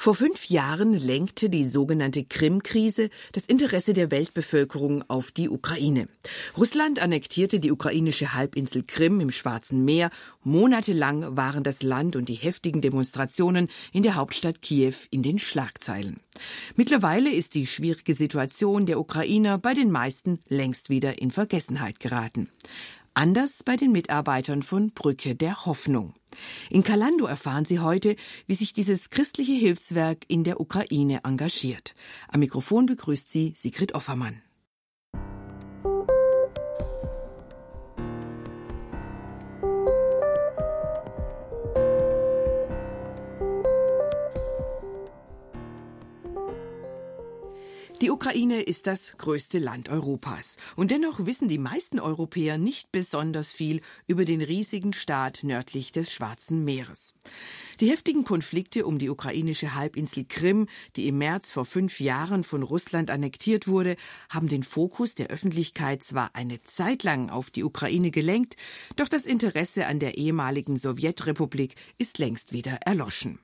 Vor fünf Jahren lenkte die sogenannte Krim-Krise das Interesse der Weltbevölkerung auf die Ukraine. Russland annektierte die ukrainische Halbinsel Krim im Schwarzen Meer. Monatelang waren das Land und die heftigen Demonstrationen in der Hauptstadt Kiew in den Schlagzeilen. Mittlerweile ist die schwierige Situation der Ukrainer bei den meisten längst wieder in Vergessenheit geraten. Anders bei den Mitarbeitern von Brücke der Hoffnung. In Kalando erfahren Sie heute, wie sich dieses christliche Hilfswerk in der Ukraine engagiert. Am Mikrofon begrüßt Sie Sigrid Offermann. Die Ukraine ist das größte Land Europas. Und dennoch wissen die meisten Europäer nicht besonders viel über den riesigen Staat nördlich des Schwarzen Meeres. Die heftigen Konflikte um die ukrainische Halbinsel Krim, die im März vor fünf Jahren von Russland annektiert wurde, haben den Fokus der Öffentlichkeit zwar eine Zeit lang auf die Ukraine gelenkt, doch das Interesse an der ehemaligen Sowjetrepublik ist längst wieder erloschen.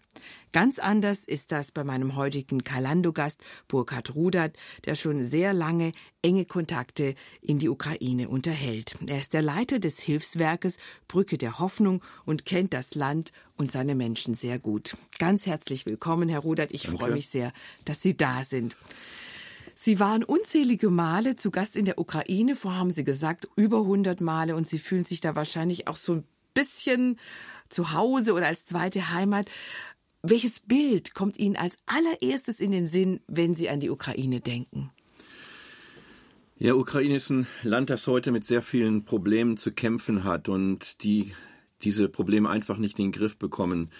Ganz anders ist das bei meinem heutigen Kalando-Gast Burkhard Rudert, der schon sehr lange enge Kontakte in die Ukraine unterhält. Er ist der Leiter des Hilfswerkes Brücke der Hoffnung und kennt das Land und seine Menschen sehr gut. Ganz herzlich willkommen, Herr Rudert. Ich Danke. freue mich sehr, dass Sie da sind. Sie waren unzählige Male zu Gast in der Ukraine, vor haben Sie gesagt, über 100 Male und Sie fühlen sich da wahrscheinlich auch so ein bisschen zu Hause oder als zweite Heimat. Welches Bild kommt Ihnen als allererstes in den Sinn, wenn Sie an die Ukraine denken? Ja, Ukraine ist ein Land, das heute mit sehr vielen Problemen zu kämpfen hat und die diese Probleme einfach nicht in den Griff bekommen.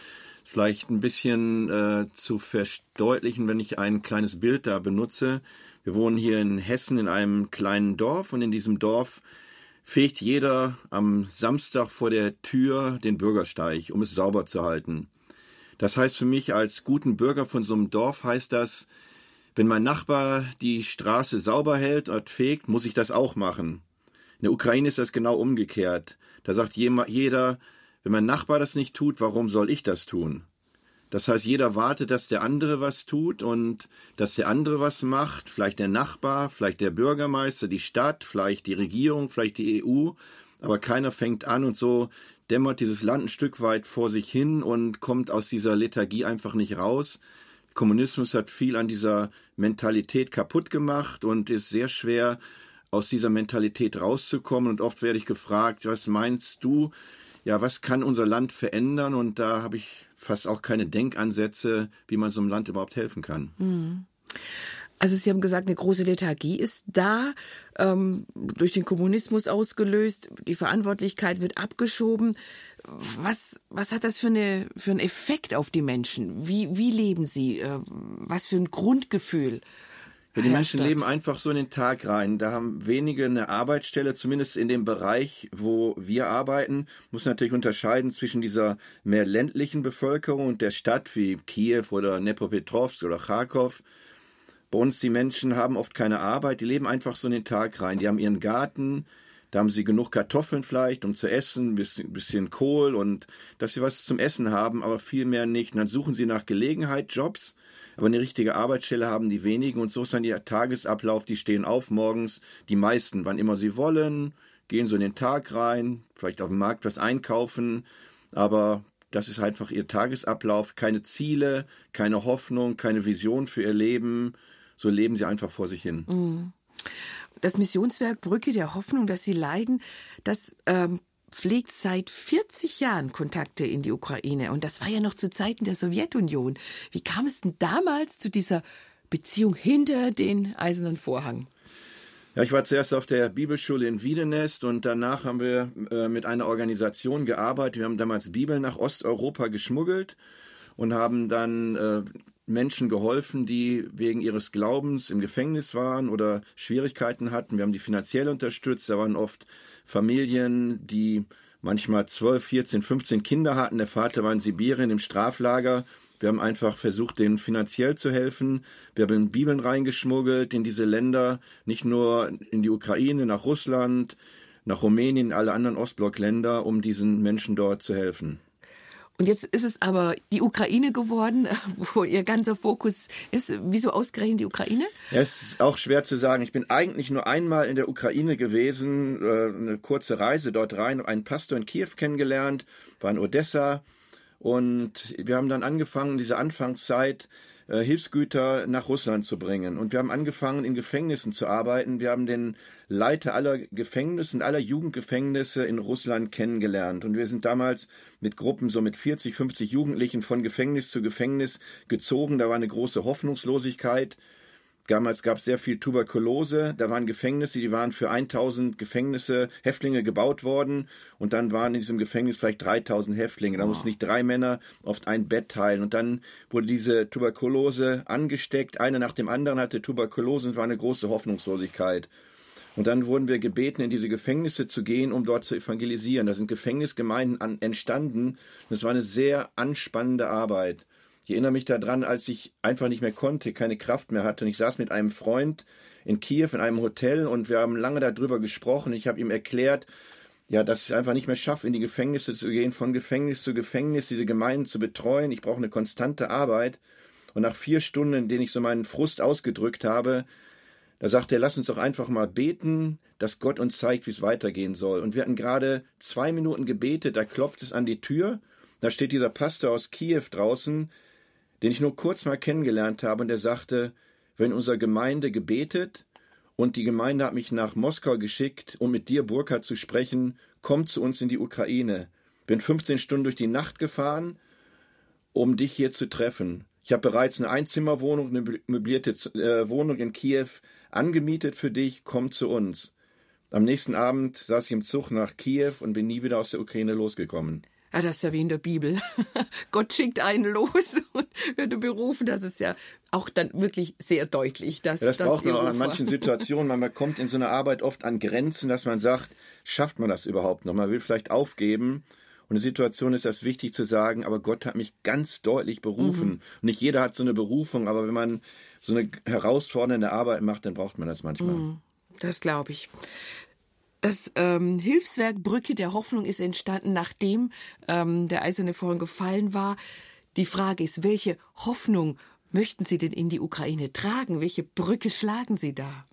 Vielleicht ein bisschen äh, zu verdeutlichen, wenn ich ein kleines Bild da benutze. Wir wohnen hier in Hessen in einem kleinen Dorf und in diesem Dorf fegt jeder am Samstag vor der Tür den Bürgersteig, um es sauber zu halten. Das heißt für mich als guten Bürger von so einem Dorf heißt das, wenn mein Nachbar die Straße sauber hält und fegt, muss ich das auch machen. In der Ukraine ist das genau umgekehrt. Da sagt jeder, wenn mein Nachbar das nicht tut, warum soll ich das tun? Das heißt, jeder wartet, dass der andere was tut und dass der andere was macht, vielleicht der Nachbar, vielleicht der Bürgermeister, die Stadt, vielleicht die Regierung, vielleicht die EU, aber keiner fängt an und so dämmert dieses Land ein Stück weit vor sich hin und kommt aus dieser Lethargie einfach nicht raus. Kommunismus hat viel an dieser Mentalität kaputt gemacht und ist sehr schwer, aus dieser Mentalität rauszukommen. Und oft werde ich gefragt, was meinst du? Ja, was kann unser Land verändern? Und da habe ich fast auch keine Denkansätze, wie man so einem Land überhaupt helfen kann. Mhm. Also Sie haben gesagt, eine große Lethargie ist da, ähm, durch den Kommunismus ausgelöst. Die Verantwortlichkeit wird abgeschoben. Was, was hat das für, eine, für einen Effekt auf die Menschen? Wie, wie leben sie? Äh, was für ein Grundgefühl? Ja, die Menschen leben einfach so in den Tag rein. Da haben wenige eine Arbeitsstelle, zumindest in dem Bereich, wo wir arbeiten. Muss natürlich unterscheiden zwischen dieser mehr ländlichen Bevölkerung und der Stadt wie Kiew oder Nepopetrovsk oder Kharkov bei uns, die Menschen haben oft keine Arbeit, die leben einfach so in den Tag rein. Die haben ihren Garten, da haben sie genug Kartoffeln vielleicht, um zu essen, ein bisschen, bisschen Kohl und dass sie was zum Essen haben, aber viel mehr nicht. Und dann suchen sie nach Gelegenheit, Jobs, aber eine richtige Arbeitsstelle haben die wenigen und so ist dann ihr Tagesablauf, die stehen auf morgens, die meisten, wann immer sie wollen, gehen so in den Tag rein, vielleicht auf dem Markt was einkaufen, aber das ist einfach ihr Tagesablauf, keine Ziele, keine Hoffnung, keine Vision für ihr Leben, so leben sie einfach vor sich hin. Mhm. Das Missionswerk Brücke der Hoffnung, dass sie leiden, das ähm, pflegt seit 40 Jahren Kontakte in die Ukraine. Und das war ja noch zu Zeiten der Sowjetunion. Wie kam es denn damals zu dieser Beziehung hinter den eisernen Vorhang? Ja, ich war zuerst auf der Bibelschule in Wiedenest und danach haben wir äh, mit einer Organisation gearbeitet. Wir haben damals Bibeln nach Osteuropa geschmuggelt und haben dann äh, Menschen geholfen, die wegen ihres Glaubens im Gefängnis waren oder Schwierigkeiten hatten. Wir haben die finanziell unterstützt. Da waren oft Familien, die manchmal 12, 14, 15 Kinder hatten. Der Vater war in Sibirien im Straflager. Wir haben einfach versucht, denen finanziell zu helfen. Wir haben Bibeln reingeschmuggelt in diese Länder, nicht nur in die Ukraine, nach Russland, nach Rumänien, alle anderen Ostblockländer, um diesen Menschen dort zu helfen. Und jetzt ist es aber die Ukraine geworden, wo Ihr ganzer Fokus ist. Wieso ausgerechnet die Ukraine? Ja, es ist auch schwer zu sagen. Ich bin eigentlich nur einmal in der Ukraine gewesen, äh, eine kurze Reise dort rein, einen Pastor in Kiew kennengelernt, war in Odessa. Und wir haben dann angefangen, diese Anfangszeit äh, Hilfsgüter nach Russland zu bringen. Und wir haben angefangen, in Gefängnissen zu arbeiten. Wir haben den Leiter aller Gefängnisse, aller Jugendgefängnisse in Russland kennengelernt. Und wir sind damals mit Gruppen, so mit 40, 50 Jugendlichen von Gefängnis zu Gefängnis gezogen. Da war eine große Hoffnungslosigkeit. Damals gab es sehr viel Tuberkulose. Da waren Gefängnisse, die waren für 1000 Gefängnisse, Häftlinge gebaut worden. Und dann waren in diesem Gefängnis vielleicht 3000 Häftlinge. Da oh. mussten nicht drei Männer oft ein Bett teilen. Und dann wurde diese Tuberkulose angesteckt. Einer nach dem anderen hatte Tuberkulose und war eine große Hoffnungslosigkeit. Und dann wurden wir gebeten, in diese Gefängnisse zu gehen, um dort zu evangelisieren. Da sind Gefängnisgemeinden an, entstanden. Das war eine sehr anspannende Arbeit. Ich erinnere mich daran, als ich einfach nicht mehr konnte, keine Kraft mehr hatte. Und ich saß mit einem Freund in Kiew in einem Hotel und wir haben lange darüber gesprochen. Ich habe ihm erklärt, ja, dass ich es einfach nicht mehr schaffe, in die Gefängnisse zu gehen, von Gefängnis zu Gefängnis, diese Gemeinden zu betreuen. Ich brauche eine konstante Arbeit. Und nach vier Stunden, in denen ich so meinen Frust ausgedrückt habe, da sagte er, lass uns doch einfach mal beten, dass Gott uns zeigt, wie es weitergehen soll. Und wir hatten gerade zwei Minuten gebetet, da klopft es an die Tür. Da steht dieser Pastor aus Kiew draußen, den ich nur kurz mal kennengelernt habe, und der sagte, wenn unsere Gemeinde gebetet und die Gemeinde hat mich nach Moskau geschickt, um mit dir, Burkhard, zu sprechen, komm zu uns in die Ukraine. Bin 15 Stunden durch die Nacht gefahren, um dich hier zu treffen. Ich habe bereits eine Einzimmerwohnung, eine möblierte äh, Wohnung in Kiew angemietet für dich, komm zu uns. Am nächsten Abend saß ich im Zug nach Kiew und bin nie wieder aus der Ukraine losgekommen. Ja, das ist ja wie in der Bibel. Gott schickt einen los und wird berufen. Das ist ja auch dann wirklich sehr deutlich. Dass, ja, das braucht man auch an manchen Situationen. Man kommt in so einer Arbeit oft an Grenzen, dass man sagt, schafft man das überhaupt noch? Man will vielleicht aufgeben. Und in der Situation ist das wichtig zu sagen, aber Gott hat mich ganz deutlich berufen. Mhm. Nicht jeder hat so eine Berufung, aber wenn man so eine herausfordernde Arbeit macht, dann braucht man das manchmal. Mhm. Das glaube ich. Das ähm, Hilfswerk Brücke der Hoffnung ist entstanden, nachdem ähm, der eiserne Vorhang gefallen war. Die Frage ist, welche Hoffnung möchten Sie denn in die Ukraine tragen? Welche Brücke schlagen Sie da?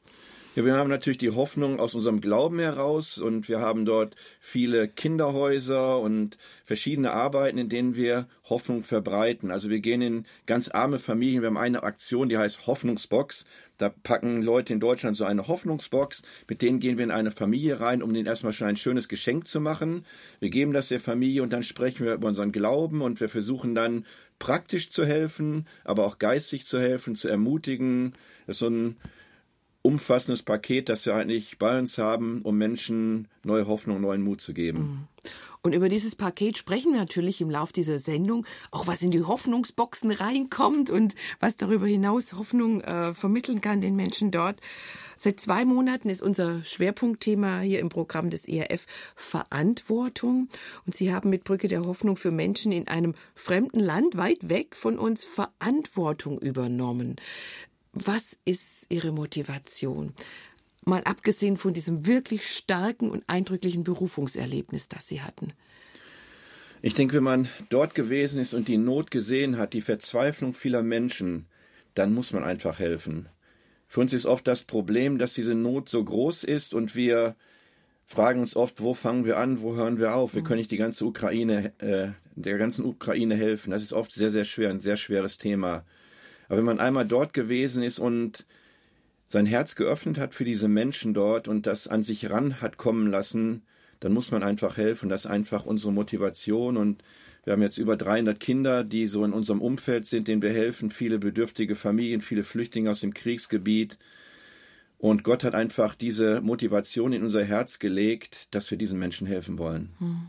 Ja, wir haben natürlich die Hoffnung aus unserem Glauben heraus und wir haben dort viele Kinderhäuser und verschiedene Arbeiten, in denen wir Hoffnung verbreiten. Also wir gehen in ganz arme Familien. Wir haben eine Aktion, die heißt Hoffnungsbox. Da packen Leute in Deutschland so eine Hoffnungsbox. Mit denen gehen wir in eine Familie rein, um denen erstmal schon ein schönes Geschenk zu machen. Wir geben das der Familie und dann sprechen wir über unseren Glauben und wir versuchen dann praktisch zu helfen, aber auch geistig zu helfen, zu ermutigen. Das ist so ein umfassendes Paket, das wir eigentlich bei uns haben, um Menschen neue Hoffnung, neuen Mut zu geben. Mhm. Und über dieses Paket sprechen wir natürlich im Lauf dieser Sendung, auch was in die Hoffnungsboxen reinkommt und was darüber hinaus Hoffnung äh, vermitteln kann den Menschen dort. Seit zwei Monaten ist unser Schwerpunktthema hier im Programm des ERF Verantwortung. Und Sie haben mit Brücke der Hoffnung für Menschen in einem fremden Land weit weg von uns Verantwortung übernommen. Was ist Ihre Motivation? Mal abgesehen von diesem wirklich starken und eindrücklichen Berufungserlebnis, das Sie hatten. Ich denke, wenn man dort gewesen ist und die Not gesehen hat, die Verzweiflung vieler Menschen, dann muss man einfach helfen. Für uns ist oft das Problem, dass diese Not so groß ist und wir fragen uns oft, wo fangen wir an, wo hören wir auf? Wir mhm. können nicht die ganze Ukraine, äh, der ganzen Ukraine helfen. Das ist oft sehr, sehr schwer, ein sehr schweres Thema. Aber wenn man einmal dort gewesen ist und sein Herz geöffnet hat für diese Menschen dort und das an sich ran hat kommen lassen, dann muss man einfach helfen. Das ist einfach unsere Motivation. Und wir haben jetzt über 300 Kinder, die so in unserem Umfeld sind, denen wir helfen. Viele bedürftige Familien, viele Flüchtlinge aus dem Kriegsgebiet. Und Gott hat einfach diese Motivation in unser Herz gelegt, dass wir diesen Menschen helfen wollen. Hm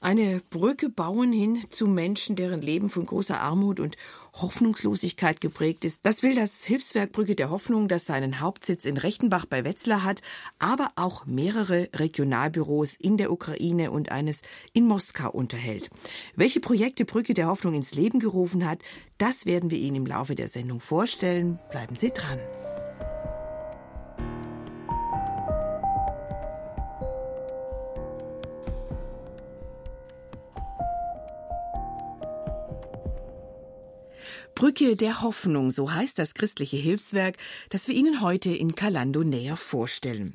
eine Brücke bauen hin zu Menschen, deren Leben von großer Armut und Hoffnungslosigkeit geprägt ist. Das will das Hilfswerk Brücke der Hoffnung, das seinen Hauptsitz in Rechtenbach bei Wetzlar hat, aber auch mehrere Regionalbüros in der Ukraine und eines in Moskau unterhält. Welche Projekte Brücke der Hoffnung ins Leben gerufen hat, das werden wir Ihnen im Laufe der Sendung vorstellen. Bleiben Sie dran. Brücke der Hoffnung, so heißt das christliche Hilfswerk, das wir Ihnen heute in Kalando näher vorstellen.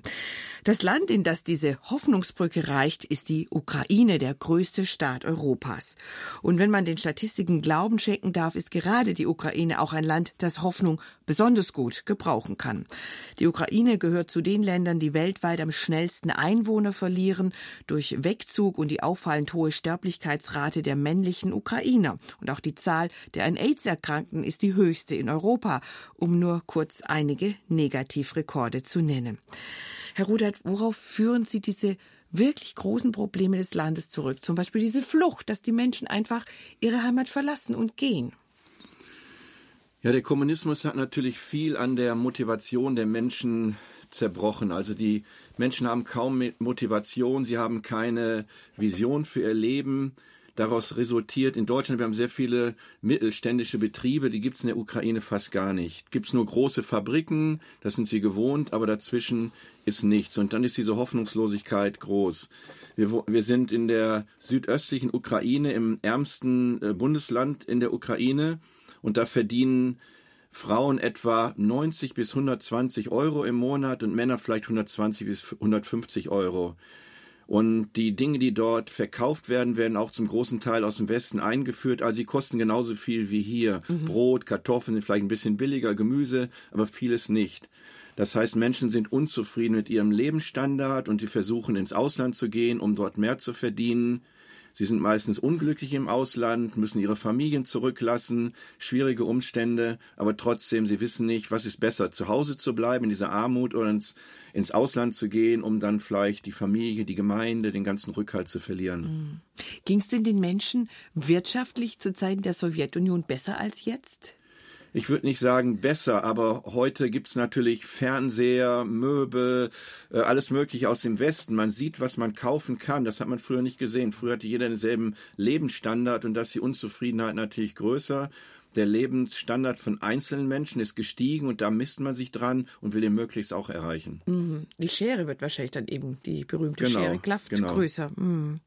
Das Land, in das diese Hoffnungsbrücke reicht, ist die Ukraine, der größte Staat Europas. Und wenn man den Statistiken Glauben schenken darf, ist gerade die Ukraine auch ein Land, das Hoffnung besonders gut gebrauchen kann. Die Ukraine gehört zu den Ländern, die weltweit am schnellsten Einwohner verlieren durch Wegzug und die auffallend hohe Sterblichkeitsrate der männlichen Ukrainer. Und auch die Zahl der an AIDS Erkrankten ist die höchste in Europa, um nur kurz einige Negativrekorde zu nennen. Herr Rudert, worauf führen Sie diese wirklich großen Probleme des Landes zurück? Zum Beispiel diese Flucht, dass die Menschen einfach ihre Heimat verlassen und gehen. Ja, der Kommunismus hat natürlich viel an der Motivation der Menschen zerbrochen. Also die Menschen haben kaum Motivation, sie haben keine Vision für ihr Leben daraus resultiert. In Deutschland, wir haben sehr viele mittelständische Betriebe, die gibt es in der Ukraine fast gar nicht. Gibt es nur große Fabriken, das sind sie gewohnt, aber dazwischen ist nichts. Und dann ist diese Hoffnungslosigkeit groß. Wir, wir sind in der südöstlichen Ukraine, im ärmsten äh, Bundesland in der Ukraine, und da verdienen Frauen etwa 90 bis 120 Euro im Monat und Männer vielleicht 120 bis 150 Euro. Und die Dinge, die dort verkauft werden, werden auch zum großen Teil aus dem Westen eingeführt. Also sie kosten genauso viel wie hier. Mhm. Brot, Kartoffeln sind vielleicht ein bisschen billiger, Gemüse, aber vieles nicht. Das heißt, Menschen sind unzufrieden mit ihrem Lebensstandard und die versuchen ins Ausland zu gehen, um dort mehr zu verdienen. Sie sind meistens unglücklich im Ausland, müssen ihre Familien zurücklassen, schwierige Umstände, aber trotzdem, sie wissen nicht, was ist besser, zu Hause zu bleiben in dieser Armut oder ins, ins Ausland zu gehen, um dann vielleicht die Familie, die Gemeinde, den ganzen Rückhalt zu verlieren. Mhm. Ging es denn den Menschen wirtschaftlich zu Zeiten der Sowjetunion besser als jetzt? Ich würde nicht sagen besser, aber heute gibt's natürlich Fernseher, Möbel, äh, alles Mögliche aus dem Westen. Man sieht, was man kaufen kann. Das hat man früher nicht gesehen. Früher hatte jeder denselben Lebensstandard und da ist die Unzufriedenheit natürlich größer. Der Lebensstandard von einzelnen Menschen ist gestiegen und da misst man sich dran und will den möglichst auch erreichen. Mhm. Die Schere wird wahrscheinlich dann eben die berühmte genau, Schere klafft genau. größer. Mhm.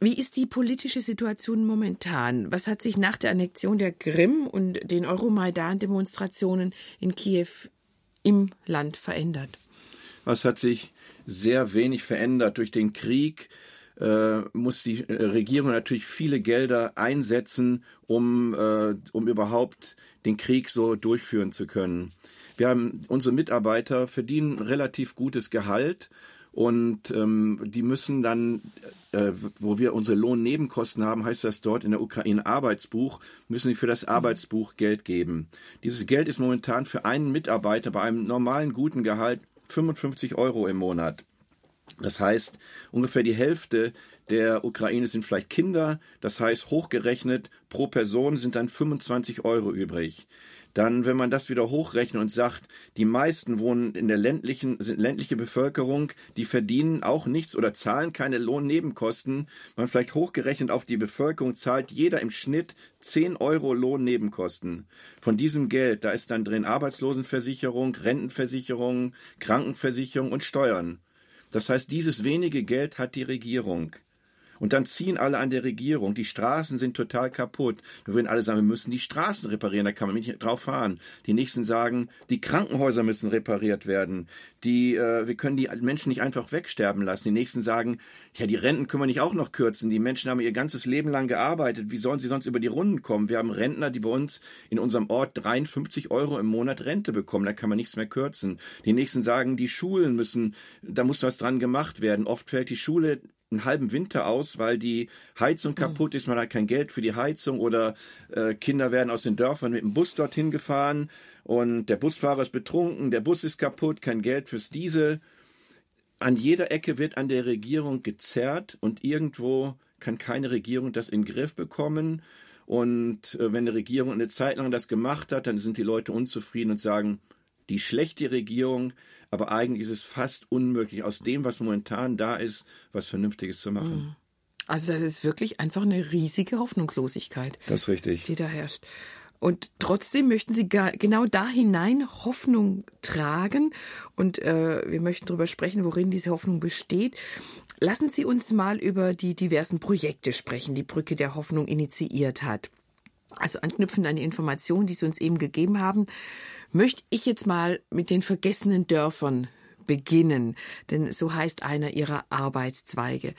Wie ist die politische Situation momentan? Was hat sich nach der Annexion der Krim und den Euromaidan-Demonstrationen in Kiew im Land verändert? Was hat sich sehr wenig verändert. Durch den Krieg äh, muss die äh, Regierung natürlich viele Gelder einsetzen, um, äh, um überhaupt den Krieg so durchführen zu können. Wir haben unsere Mitarbeiter verdienen relativ gutes Gehalt und ähm, die müssen dann, äh, wo wir unsere Lohnnebenkosten haben, heißt das dort in der Ukraine Arbeitsbuch, müssen sie für das Arbeitsbuch Geld geben. Dieses Geld ist momentan für einen Mitarbeiter bei einem normalen guten Gehalt 55 Euro im Monat. Das heißt, ungefähr die Hälfte der Ukraine sind vielleicht Kinder. Das heißt, hochgerechnet pro Person sind dann 25 Euro übrig dann, wenn man das wieder hochrechnet und sagt, die meisten wohnen in der ländlichen, sind ländliche Bevölkerung, die verdienen auch nichts oder zahlen keine Lohnnebenkosten, man vielleicht hochgerechnet auf die Bevölkerung zahlt jeder im Schnitt 10 Euro Lohnnebenkosten. Von diesem Geld, da ist dann drin Arbeitslosenversicherung, Rentenversicherung, Krankenversicherung und Steuern. Das heißt, dieses wenige Geld hat die Regierung. Und dann ziehen alle an der Regierung. Die Straßen sind total kaputt. Wir würden alle sagen, wir müssen die Straßen reparieren, da kann man nicht drauf fahren. Die nächsten sagen, die Krankenhäuser müssen repariert werden. Die, äh, wir können die Menschen nicht einfach wegsterben lassen. Die nächsten sagen, ja, die Renten können wir nicht auch noch kürzen. Die Menschen haben ihr ganzes Leben lang gearbeitet. Wie sollen sie sonst über die Runden kommen? Wir haben Rentner, die bei uns in unserem Ort 53 Euro im Monat Rente bekommen. Da kann man nichts mehr kürzen. Die nächsten sagen, die Schulen müssen, da muss was dran gemacht werden. Oft fällt die Schule einen halben Winter aus, weil die Heizung kaputt ist, man hat kein Geld für die Heizung oder äh, Kinder werden aus den Dörfern mit dem Bus dorthin gefahren und der Busfahrer ist betrunken, der Bus ist kaputt, kein Geld fürs Diesel. An jeder Ecke wird an der Regierung gezerrt und irgendwo kann keine Regierung das in den Griff bekommen. Und äh, wenn eine Regierung eine Zeit lang das gemacht hat, dann sind die Leute unzufrieden und sagen, die schlechte Regierung, aber eigentlich ist es fast unmöglich, aus dem, was momentan da ist, was Vernünftiges zu machen. Mhm. Also das ist wirklich einfach eine riesige Hoffnungslosigkeit. Das richtig. Die da herrscht. Und trotzdem möchten Sie genau da hinein Hoffnung tragen. Und äh, wir möchten darüber sprechen, worin diese Hoffnung besteht. Lassen Sie uns mal über die diversen Projekte sprechen, die Brücke der Hoffnung initiiert hat. also anknüpfend an die Informationen, die Sie uns eben gegeben haben, möchte ich jetzt mal mit den vergessenen Dörfern beginnen, denn so heißt einer Ihrer Arbeitszweige.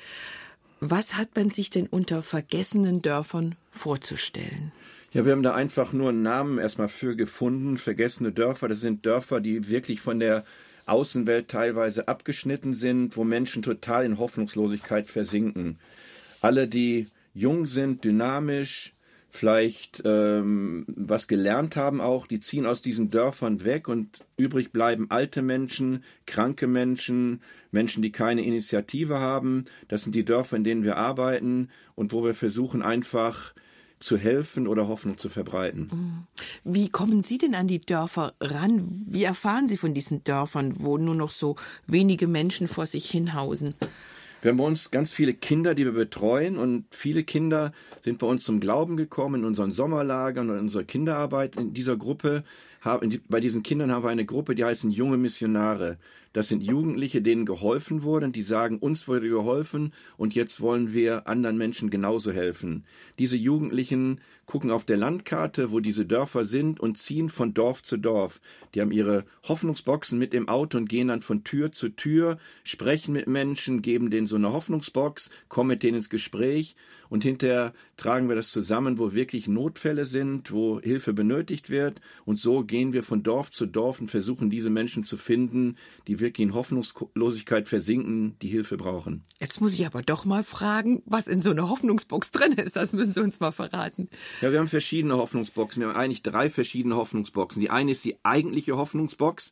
Was hat man sich denn unter vergessenen Dörfern vorzustellen? Ja, wir haben da einfach nur einen Namen erstmal für gefunden. Vergessene Dörfer, das sind Dörfer, die wirklich von der Außenwelt teilweise abgeschnitten sind, wo Menschen total in Hoffnungslosigkeit versinken. Alle, die jung sind, dynamisch, vielleicht ähm, was gelernt haben auch, die ziehen aus diesen Dörfern weg und übrig bleiben alte Menschen, kranke Menschen, Menschen, die keine Initiative haben. Das sind die Dörfer, in denen wir arbeiten und wo wir versuchen einfach zu helfen oder Hoffnung zu verbreiten. Wie kommen Sie denn an die Dörfer ran? Wie erfahren Sie von diesen Dörfern, wo nur noch so wenige Menschen vor sich hinhausen? Wir haben bei uns ganz viele Kinder, die wir betreuen und viele Kinder sind bei uns zum Glauben gekommen in unseren Sommerlagern und in unserer Kinderarbeit in dieser Gruppe. Bei diesen Kindern haben wir eine Gruppe, die heißen junge Missionare. Das sind Jugendliche, denen geholfen wurde, die sagen, uns wurde geholfen und jetzt wollen wir anderen Menschen genauso helfen. Diese Jugendlichen gucken auf der Landkarte, wo diese Dörfer sind und ziehen von Dorf zu Dorf. Die haben ihre Hoffnungsboxen mit im Auto und gehen dann von Tür zu Tür, sprechen mit Menschen, geben denen so eine Hoffnungsbox, kommen mit denen ins Gespräch und hinterher tragen wir das zusammen, wo wirklich Notfälle sind, wo Hilfe benötigt wird und so gehen wir von Dorf zu Dorf und versuchen diese Menschen zu finden, die wirklich in Hoffnungslosigkeit versinken, die Hilfe brauchen. Jetzt muss ich aber doch mal fragen, was in so einer Hoffnungsbox drin ist. Das müssen Sie uns mal verraten. Ja, wir haben verschiedene Hoffnungsboxen. Wir haben eigentlich drei verschiedene Hoffnungsboxen. Die eine ist die eigentliche Hoffnungsbox.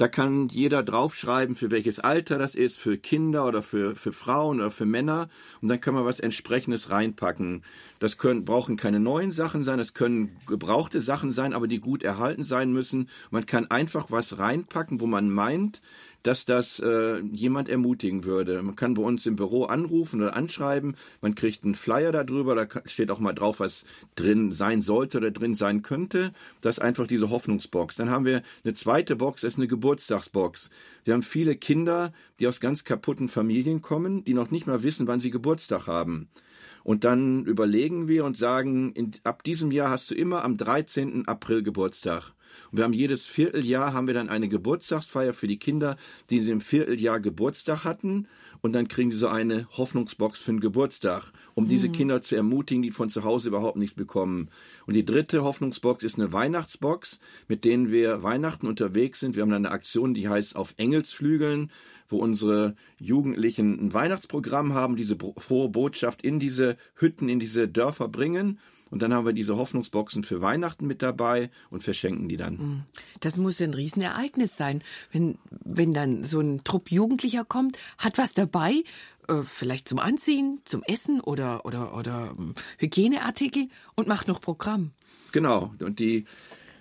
Da kann jeder draufschreiben, für welches Alter das ist, für Kinder oder für, für Frauen oder für Männer. Und dann kann man was entsprechendes reinpacken. Das können, brauchen keine neuen Sachen sein, das können gebrauchte Sachen sein, aber die gut erhalten sein müssen. Man kann einfach was reinpacken, wo man meint, dass das äh, jemand ermutigen würde. Man kann bei uns im Büro anrufen oder anschreiben, man kriegt einen Flyer darüber, da steht auch mal drauf, was drin sein sollte oder drin sein könnte. Das ist einfach diese Hoffnungsbox. Dann haben wir eine zweite Box, das ist eine Geburtstagsbox. Wir haben viele Kinder, die aus ganz kaputten Familien kommen, die noch nicht mal wissen, wann sie Geburtstag haben. Und dann überlegen wir und sagen, in, ab diesem Jahr hast du immer am 13. April Geburtstag. Und wir haben jedes Vierteljahr haben wir dann eine Geburtstagsfeier für die Kinder, die sie im Vierteljahr Geburtstag hatten. Und dann kriegen sie so eine Hoffnungsbox für den Geburtstag, um mhm. diese Kinder zu ermutigen, die von zu Hause überhaupt nichts bekommen. Und die dritte Hoffnungsbox ist eine Weihnachtsbox, mit denen wir Weihnachten unterwegs sind. Wir haben eine Aktion, die heißt auf Engelsflügeln wo unsere Jugendlichen ein Weihnachtsprogramm haben, diese frohe Botschaft in diese Hütten, in diese Dörfer bringen. Und dann haben wir diese Hoffnungsboxen für Weihnachten mit dabei und verschenken die dann. Hm. Das muss ein Riesenereignis sein, wenn, wenn dann so ein Trupp Jugendlicher kommt, hat was dabei, äh, vielleicht zum Anziehen, zum Essen oder, oder, oder ähm, Hygieneartikel und macht noch Programm. Genau. Und die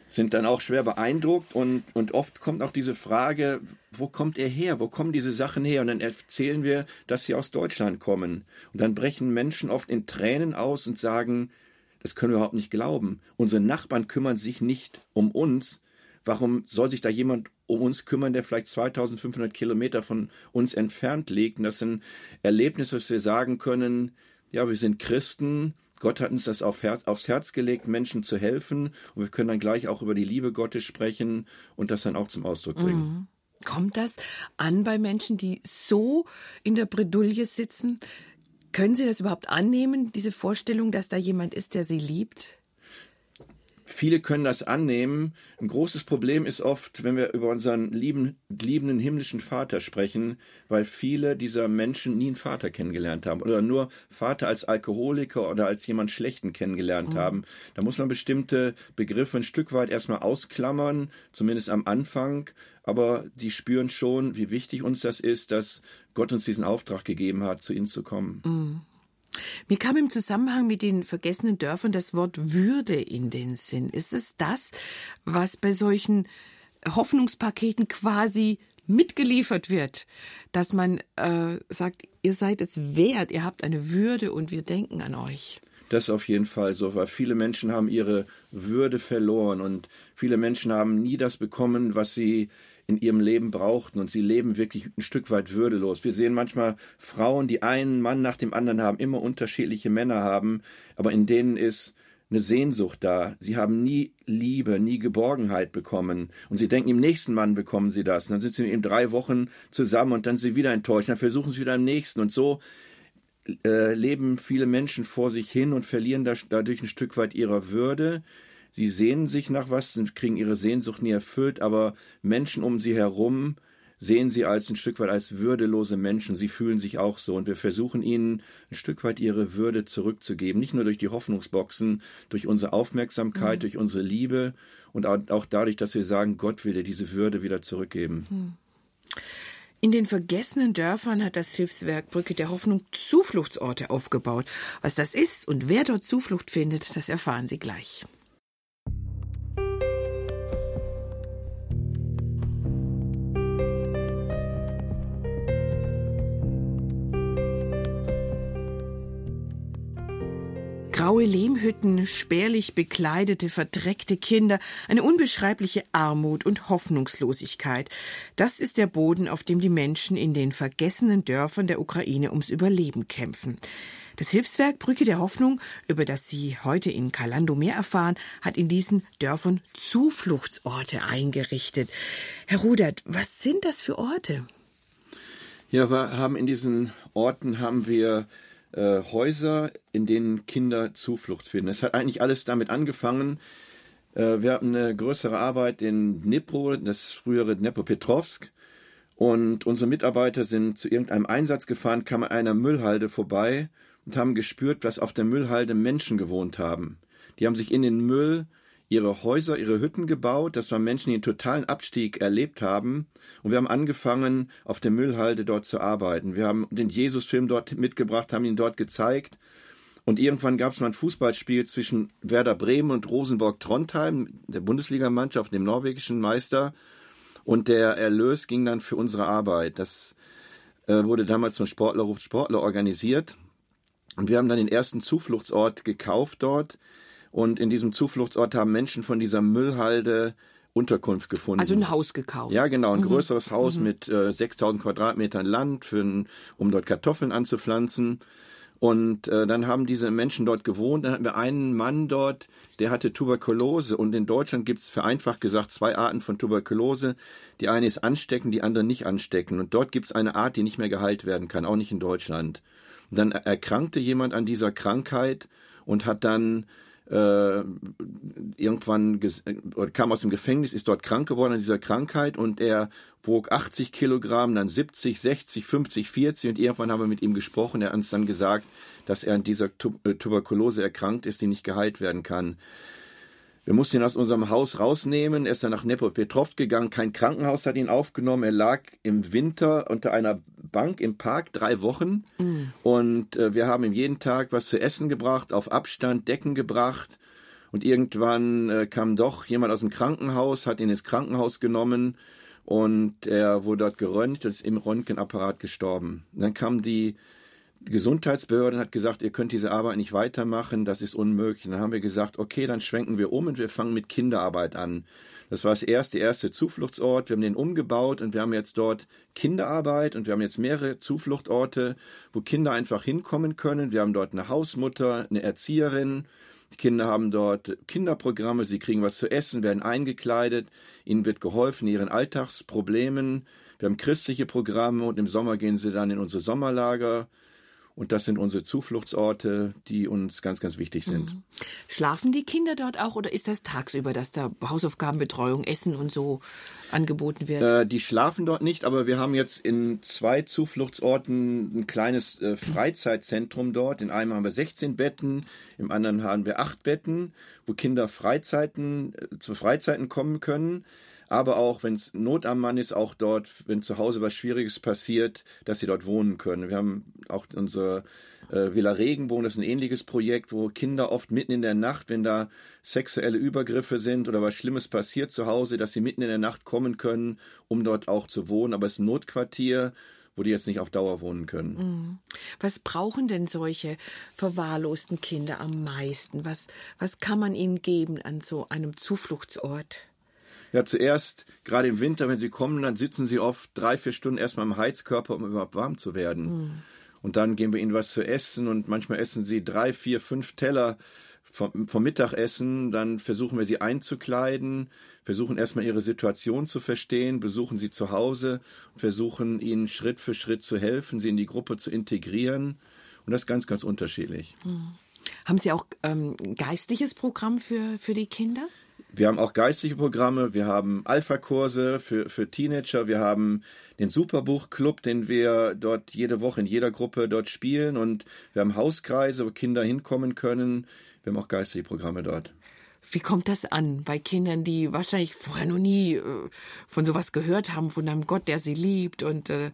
sind dann auch schwer beeindruckt und, und oft kommt auch diese Frage, wo kommt er her? Wo kommen diese Sachen her? Und dann erzählen wir, dass sie aus Deutschland kommen. Und dann brechen Menschen oft in Tränen aus und sagen, das können wir überhaupt nicht glauben. Unsere Nachbarn kümmern sich nicht um uns. Warum soll sich da jemand um uns kümmern, der vielleicht 2500 Kilometer von uns entfernt liegt? Und das sind Erlebnisse, dass wir sagen können, ja, wir sind Christen, Gott hat uns das auf Herz, aufs Herz gelegt, Menschen zu helfen. Und wir können dann gleich auch über die Liebe Gottes sprechen und das dann auch zum Ausdruck bringen. Mhm. Kommt das an bei Menschen, die so in der Bredouille sitzen, können Sie das überhaupt annehmen, diese Vorstellung, dass da jemand ist, der Sie liebt? Viele können das annehmen. Ein großes Problem ist oft, wenn wir über unseren lieben, liebenden himmlischen Vater sprechen, weil viele dieser Menschen nie einen Vater kennengelernt haben oder nur Vater als Alkoholiker oder als jemand Schlechten kennengelernt mhm. haben. Da muss man bestimmte Begriffe ein Stück weit erstmal ausklammern, zumindest am Anfang. Aber die spüren schon, wie wichtig uns das ist, dass Gott uns diesen Auftrag gegeben hat, zu ihnen zu kommen. Mhm. Mir kam im Zusammenhang mit den vergessenen Dörfern das Wort Würde in den Sinn. Ist es das, was bei solchen Hoffnungspaketen quasi mitgeliefert wird, dass man äh, sagt, ihr seid es wert, ihr habt eine Würde und wir denken an euch. Das auf jeden Fall so, weil viele Menschen haben ihre Würde verloren und viele Menschen haben nie das bekommen, was sie in ihrem Leben brauchten und sie leben wirklich ein Stück weit würdelos. Wir sehen manchmal Frauen, die einen Mann nach dem anderen haben, immer unterschiedliche Männer haben, aber in denen ist eine Sehnsucht da. Sie haben nie Liebe, nie Geborgenheit bekommen. Und sie denken, im nächsten Mann bekommen sie das. Und dann sind sie eben drei Wochen zusammen und dann sind sie wieder enttäuscht. Dann versuchen sie wieder im nächsten. Und so äh, leben viele Menschen vor sich hin und verlieren dadurch ein Stück weit ihrer Würde. Sie sehnen sich nach was, kriegen ihre Sehnsucht nie erfüllt, aber Menschen um sie herum sehen sie als ein Stück weit als würdelose Menschen. Sie fühlen sich auch so und wir versuchen ihnen ein Stück weit ihre Würde zurückzugeben. Nicht nur durch die Hoffnungsboxen, durch unsere Aufmerksamkeit, mhm. durch unsere Liebe und auch dadurch, dass wir sagen, Gott will dir diese Würde wieder zurückgeben. Mhm. In den vergessenen Dörfern hat das Hilfswerk Brücke der Hoffnung Zufluchtsorte aufgebaut. Was das ist und wer dort Zuflucht findet, das erfahren Sie gleich. Graue Lehmhütten, spärlich bekleidete, verdreckte Kinder, eine unbeschreibliche Armut und Hoffnungslosigkeit. Das ist der Boden, auf dem die Menschen in den vergessenen Dörfern der Ukraine ums Überleben kämpfen. Das Hilfswerk Brücke der Hoffnung, über das Sie heute in Kalando mehr erfahren, hat in diesen Dörfern Zufluchtsorte eingerichtet. Herr Rudert, was sind das für Orte? Ja, wir haben in diesen Orten haben wir äh, Häuser, in denen Kinder Zuflucht finden. Es hat eigentlich alles damit angefangen. Äh, wir hatten eine größere Arbeit in Dnipro, das frühere Dnepropetrovsk. Und unsere Mitarbeiter sind zu irgendeinem Einsatz gefahren, kamen an einer Müllhalde vorbei und haben gespürt, dass auf der Müllhalde Menschen gewohnt haben. Die haben sich in den Müll ihre Häuser, ihre Hütten gebaut. Das waren Menschen, die einen totalen Abstieg erlebt haben. Und wir haben angefangen, auf der Müllhalde dort zu arbeiten. Wir haben den Jesus-Film dort mitgebracht, haben ihn dort gezeigt. Und irgendwann gab es mal ein Fußballspiel zwischen Werder Bremen und Rosenborg Trondheim, der Bundesligamannschaft, dem norwegischen Meister. Und der Erlös ging dann für unsere Arbeit. Das äh, wurde damals von Sportler ruft Sportler organisiert. Und wir haben dann den ersten Zufluchtsort gekauft dort und in diesem Zufluchtsort haben Menschen von dieser Müllhalde Unterkunft gefunden. Also ein Haus gekauft. Ja, genau, ein mhm. größeres Haus mhm. mit äh, 6000 Quadratmetern Land, für ein, um dort Kartoffeln anzupflanzen. Und äh, dann haben diese Menschen dort gewohnt. Dann hatten wir einen Mann dort, der hatte Tuberkulose. Und in Deutschland gibt es vereinfacht gesagt zwei Arten von Tuberkulose. Die eine ist ansteckend, die andere nicht ansteckend. Und dort gibt es eine Art, die nicht mehr geheilt werden kann, auch nicht in Deutschland. Und dann erkrankte jemand an dieser Krankheit und hat dann äh, irgendwann äh, kam aus dem Gefängnis, ist dort krank geworden an dieser Krankheit und er wog 80 Kilogramm, dann 70, 60, 50, 40 und irgendwann haben wir mit ihm gesprochen. Er hat uns dann gesagt, dass er an dieser äh, Tuberkulose erkrankt ist, die nicht geheilt werden kann. Wir mussten ihn aus unserem Haus rausnehmen. Er ist dann nach Nepopetrov gegangen. Kein Krankenhaus hat ihn aufgenommen. Er lag im Winter unter einer Bank im Park drei Wochen. Mhm. Und äh, wir haben ihm jeden Tag was zu essen gebracht, auf Abstand Decken gebracht. Und irgendwann äh, kam doch jemand aus dem Krankenhaus, hat ihn ins Krankenhaus genommen und er wurde dort geröntgt und ist im Röntgenapparat gestorben. Und dann kam die Gesundheitsbehörde hat gesagt, ihr könnt diese Arbeit nicht weitermachen, das ist unmöglich. Dann haben wir gesagt, okay, dann schwenken wir um und wir fangen mit Kinderarbeit an. Das war das erste, erste Zufluchtsort. Wir haben den umgebaut und wir haben jetzt dort Kinderarbeit und wir haben jetzt mehrere Zufluchtsorte, wo Kinder einfach hinkommen können. Wir haben dort eine Hausmutter, eine Erzieherin. Die Kinder haben dort Kinderprogramme, sie kriegen was zu essen, werden eingekleidet, ihnen wird geholfen, ihren Alltagsproblemen. Wir haben christliche Programme und im Sommer gehen sie dann in unsere Sommerlager und das sind unsere Zufluchtsorte, die uns ganz, ganz wichtig sind. Mhm. Schlafen die Kinder dort auch oder ist das tagsüber, dass da Hausaufgabenbetreuung, Essen und so angeboten wird? Äh, die schlafen dort nicht, aber wir haben jetzt in zwei Zufluchtsorten ein kleines äh, Freizeitzentrum dort. In einem haben wir 16 Betten, im anderen haben wir acht Betten, wo Kinder Freizeiten, äh, zu Freizeiten kommen können aber auch, wenn es Not am Mann ist, auch dort, wenn zu Hause was Schwieriges passiert, dass sie dort wohnen können. Wir haben auch unsere äh, Villa Regenbogen, das ist ein ähnliches Projekt, wo Kinder oft mitten in der Nacht, wenn da sexuelle Übergriffe sind oder was Schlimmes passiert zu Hause, dass sie mitten in der Nacht kommen können, um dort auch zu wohnen. Aber es ist ein Notquartier, wo die jetzt nicht auf Dauer wohnen können. Mhm. Was brauchen denn solche verwahrlosten Kinder am meisten? Was, was kann man ihnen geben an so einem Zufluchtsort? Ja, zuerst, gerade im Winter, wenn sie kommen, dann sitzen sie oft drei, vier Stunden erstmal im Heizkörper, um überhaupt warm zu werden. Mhm. Und dann geben wir ihnen was zu essen und manchmal essen sie drei, vier, fünf Teller vom, vom Mittagessen, dann versuchen wir sie einzukleiden, versuchen erstmal ihre Situation zu verstehen, besuchen sie zu Hause, versuchen ihnen Schritt für Schritt zu helfen, sie in die Gruppe zu integrieren. Und das ist ganz, ganz unterschiedlich. Mhm. Haben Sie auch ähm, geistliches Programm für, für die Kinder? Wir haben auch geistliche Programme, wir haben Alpha-Kurse für, für Teenager, wir haben den Superbuch-Club, den wir dort jede Woche in jeder Gruppe dort spielen und wir haben Hauskreise, wo Kinder hinkommen können. Wir haben auch geistige Programme dort. Wie kommt das an bei Kindern, die wahrscheinlich vorher noch nie äh, von sowas gehört haben, von einem Gott, der sie liebt und äh,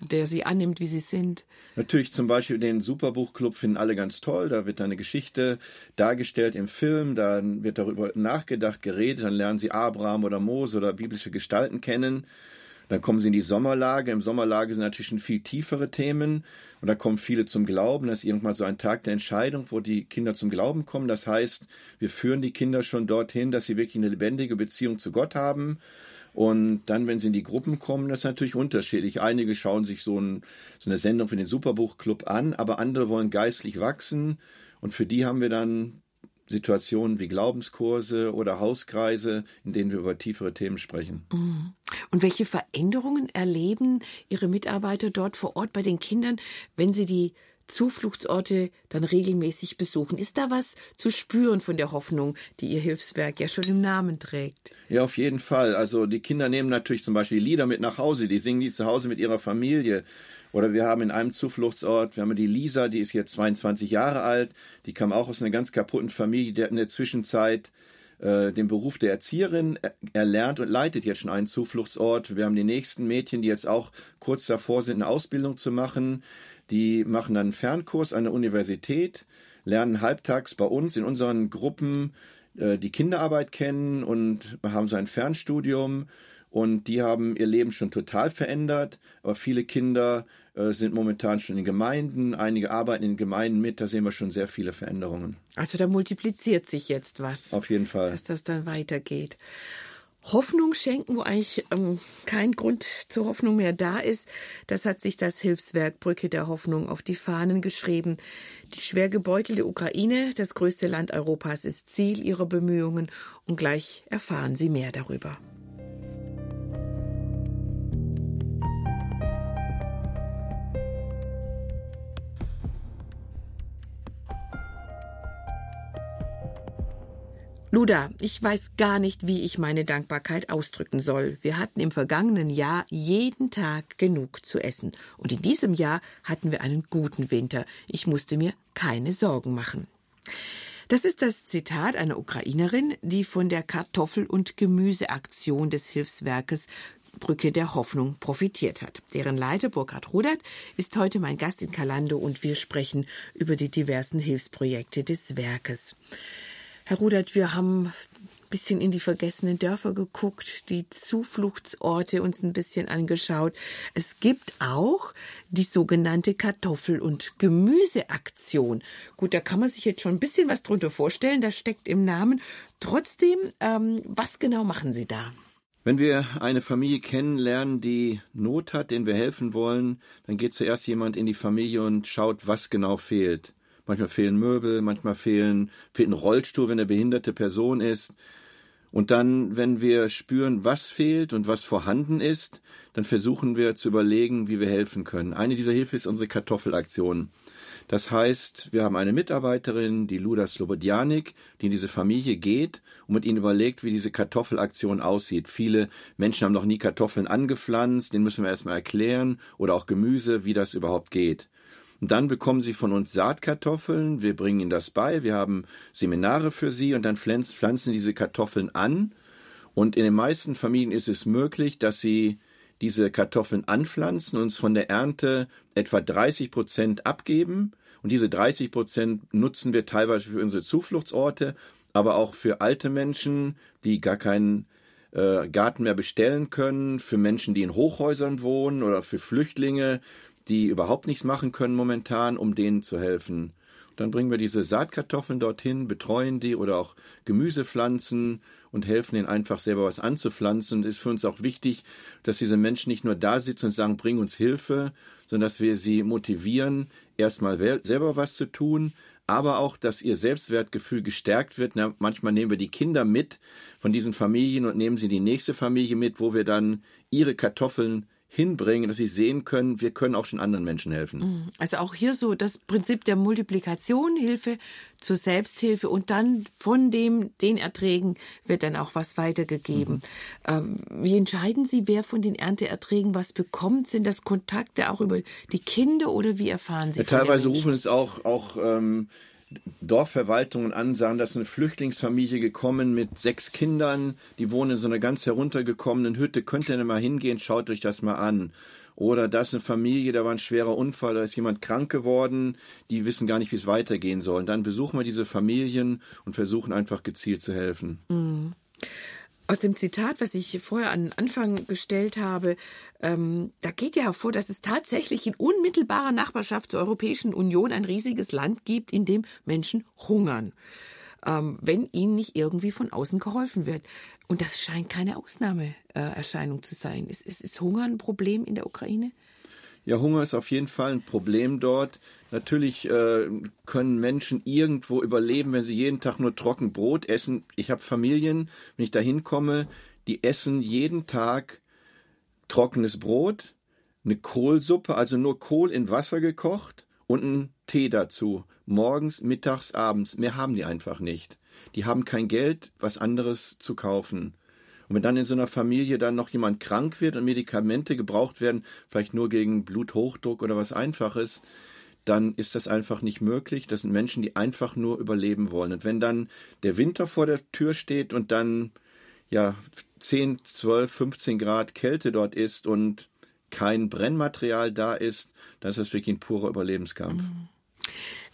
der sie annimmt, wie sie sind? Natürlich zum Beispiel den Superbuchclub finden alle ganz toll. Da wird eine Geschichte dargestellt im Film, dann wird darüber nachgedacht, geredet, dann lernen sie Abraham oder Mose oder biblische Gestalten kennen. Dann kommen sie in die Sommerlage. Im Sommerlage sind natürlich schon viel tiefere Themen. Und da kommen viele zum Glauben. Das ist irgendwann so ein Tag der Entscheidung, wo die Kinder zum Glauben kommen. Das heißt, wir führen die Kinder schon dorthin, dass sie wirklich eine lebendige Beziehung zu Gott haben. Und dann, wenn sie in die Gruppen kommen, das ist natürlich unterschiedlich. Einige schauen sich so, ein, so eine Sendung für den Superbuchclub an, aber andere wollen geistlich wachsen. Und für die haben wir dann Situationen wie Glaubenskurse oder Hauskreise, in denen wir über tiefere Themen sprechen. Mhm. Und welche Veränderungen erleben Ihre Mitarbeiter dort vor Ort bei den Kindern, wenn sie die Zufluchtsorte dann regelmäßig besuchen. Ist da was zu spüren von der Hoffnung, die Ihr Hilfswerk ja schon im Namen trägt? Ja, auf jeden Fall. Also die Kinder nehmen natürlich zum Beispiel Lieder mit nach Hause, die singen die zu Hause mit ihrer Familie. Oder wir haben in einem Zufluchtsort, wir haben die Lisa, die ist jetzt 22 Jahre alt, die kam auch aus einer ganz kaputten Familie, die hat in der Zwischenzeit äh, den Beruf der Erzieherin erlernt und leitet jetzt schon einen Zufluchtsort. Wir haben die nächsten Mädchen, die jetzt auch kurz davor sind, eine Ausbildung zu machen. Die machen dann einen Fernkurs an der Universität, lernen halbtags bei uns in unseren Gruppen äh, die Kinderarbeit kennen und haben so ein Fernstudium und die haben ihr Leben schon total verändert. Aber viele Kinder äh, sind momentan schon in Gemeinden, einige arbeiten in Gemeinden mit, da sehen wir schon sehr viele Veränderungen. Also da multipliziert sich jetzt was. Auf jeden Fall. Dass das dann weitergeht. Hoffnung schenken, wo eigentlich ähm, kein Grund zur Hoffnung mehr da ist. Das hat sich das Hilfswerk Brücke der Hoffnung auf die Fahnen geschrieben. Die schwer gebeutelte Ukraine, das größte Land Europas, ist Ziel ihrer Bemühungen und gleich erfahren Sie mehr darüber. Luda, ich weiß gar nicht, wie ich meine Dankbarkeit ausdrücken soll. Wir hatten im vergangenen Jahr jeden Tag genug zu essen. Und in diesem Jahr hatten wir einen guten Winter. Ich musste mir keine Sorgen machen. Das ist das Zitat einer Ukrainerin, die von der Kartoffel- und Gemüseaktion des Hilfswerkes Brücke der Hoffnung profitiert hat. Deren Leiter Burkhard Rudert ist heute mein Gast in Kalando und wir sprechen über die diversen Hilfsprojekte des Werkes. Herr Rudert, wir haben ein bisschen in die vergessenen Dörfer geguckt, die Zufluchtsorte uns ein bisschen angeschaut. Es gibt auch die sogenannte Kartoffel- und Gemüseaktion. Gut, da kann man sich jetzt schon ein bisschen was drunter vorstellen, das steckt im Namen. Trotzdem, ähm, was genau machen Sie da? Wenn wir eine Familie kennenlernen, die Not hat, denen wir helfen wollen, dann geht zuerst jemand in die Familie und schaut, was genau fehlt. Manchmal fehlen Möbel, manchmal fehlen, fehlt ein Rollstuhl, wenn eine behinderte Person ist. Und dann, wenn wir spüren, was fehlt und was vorhanden ist, dann versuchen wir zu überlegen, wie wir helfen können. Eine dieser Hilfe ist unsere Kartoffelaktion. Das heißt, wir haben eine Mitarbeiterin, die Luda Slobodjanik, die in diese Familie geht und mit ihnen überlegt, wie diese Kartoffelaktion aussieht. Viele Menschen haben noch nie Kartoffeln angepflanzt, denen müssen wir erstmal erklären oder auch Gemüse, wie das überhaupt geht. Dann bekommen sie von uns Saatkartoffeln, wir bringen ihnen das bei, wir haben Seminare für sie und dann pflanzen diese Kartoffeln an. Und in den meisten Familien ist es möglich, dass sie diese Kartoffeln anpflanzen und uns von der Ernte etwa 30 Prozent abgeben. Und diese 30 Prozent nutzen wir teilweise für unsere Zufluchtsorte, aber auch für alte Menschen, die gar keinen äh, Garten mehr bestellen können, für Menschen, die in Hochhäusern wohnen oder für Flüchtlinge, die überhaupt nichts machen können momentan, um denen zu helfen. Dann bringen wir diese Saatkartoffeln dorthin, betreuen die oder auch Gemüsepflanzen und helfen ihnen einfach selber was anzupflanzen. Und es ist für uns auch wichtig, dass diese Menschen nicht nur da sitzen und sagen, bring uns Hilfe, sondern dass wir sie motivieren, erstmal selber was zu tun, aber auch, dass ihr Selbstwertgefühl gestärkt wird. Na, manchmal nehmen wir die Kinder mit von diesen Familien und nehmen sie in die nächste Familie mit, wo wir dann ihre Kartoffeln hinbringen, dass sie sehen können, wir können auch schon anderen Menschen helfen. Mhm. Also auch hier so das Prinzip der Multiplikation, Hilfe zur Selbsthilfe und dann von dem, den Erträgen wird dann auch was weitergegeben. Mhm. Ähm, wie entscheiden Sie, wer von den Ernteerträgen was bekommt? Sind das Kontakte auch über die Kinder oder wie erfahren Sie? Ja, teilweise rufen es auch, auch ähm, Dorfverwaltungen ansahen, dass eine Flüchtlingsfamilie gekommen mit sechs Kindern, die wohnen in so einer ganz heruntergekommenen Hütte, könnt ihr denn mal hingehen, schaut euch das mal an. Oder da ist eine Familie, da war ein schwerer Unfall, da ist jemand krank geworden, die wissen gar nicht, wie es weitergehen soll. Und dann besuchen wir diese Familien und versuchen einfach gezielt zu helfen. Mhm. Aus dem Zitat, was ich vorher an Anfang gestellt habe, ähm, da geht ja hervor, dass es tatsächlich in unmittelbarer Nachbarschaft zur Europäischen Union ein riesiges Land gibt, in dem Menschen hungern, ähm, wenn ihnen nicht irgendwie von außen geholfen wird. Und das scheint keine Ausnahmeerscheinung zu sein. Ist, ist, ist Hunger ein Problem in der Ukraine? Ja, Hunger ist auf jeden Fall ein Problem dort. Natürlich äh, können Menschen irgendwo überleben, wenn sie jeden Tag nur trocken Brot essen. Ich habe Familien, wenn ich da hinkomme, die essen jeden Tag trockenes Brot, eine Kohlsuppe, also nur Kohl in Wasser gekocht und einen Tee dazu. Morgens, mittags, abends. Mehr haben die einfach nicht. Die haben kein Geld, was anderes zu kaufen. Und wenn dann in so einer Familie dann noch jemand krank wird und Medikamente gebraucht werden, vielleicht nur gegen Bluthochdruck oder was Einfaches, dann ist das einfach nicht möglich. Das sind Menschen, die einfach nur überleben wollen. Und wenn dann der Winter vor der Tür steht und dann ja 10, 12, 15 Grad Kälte dort ist und kein Brennmaterial da ist, dann ist das wirklich ein purer Überlebenskampf.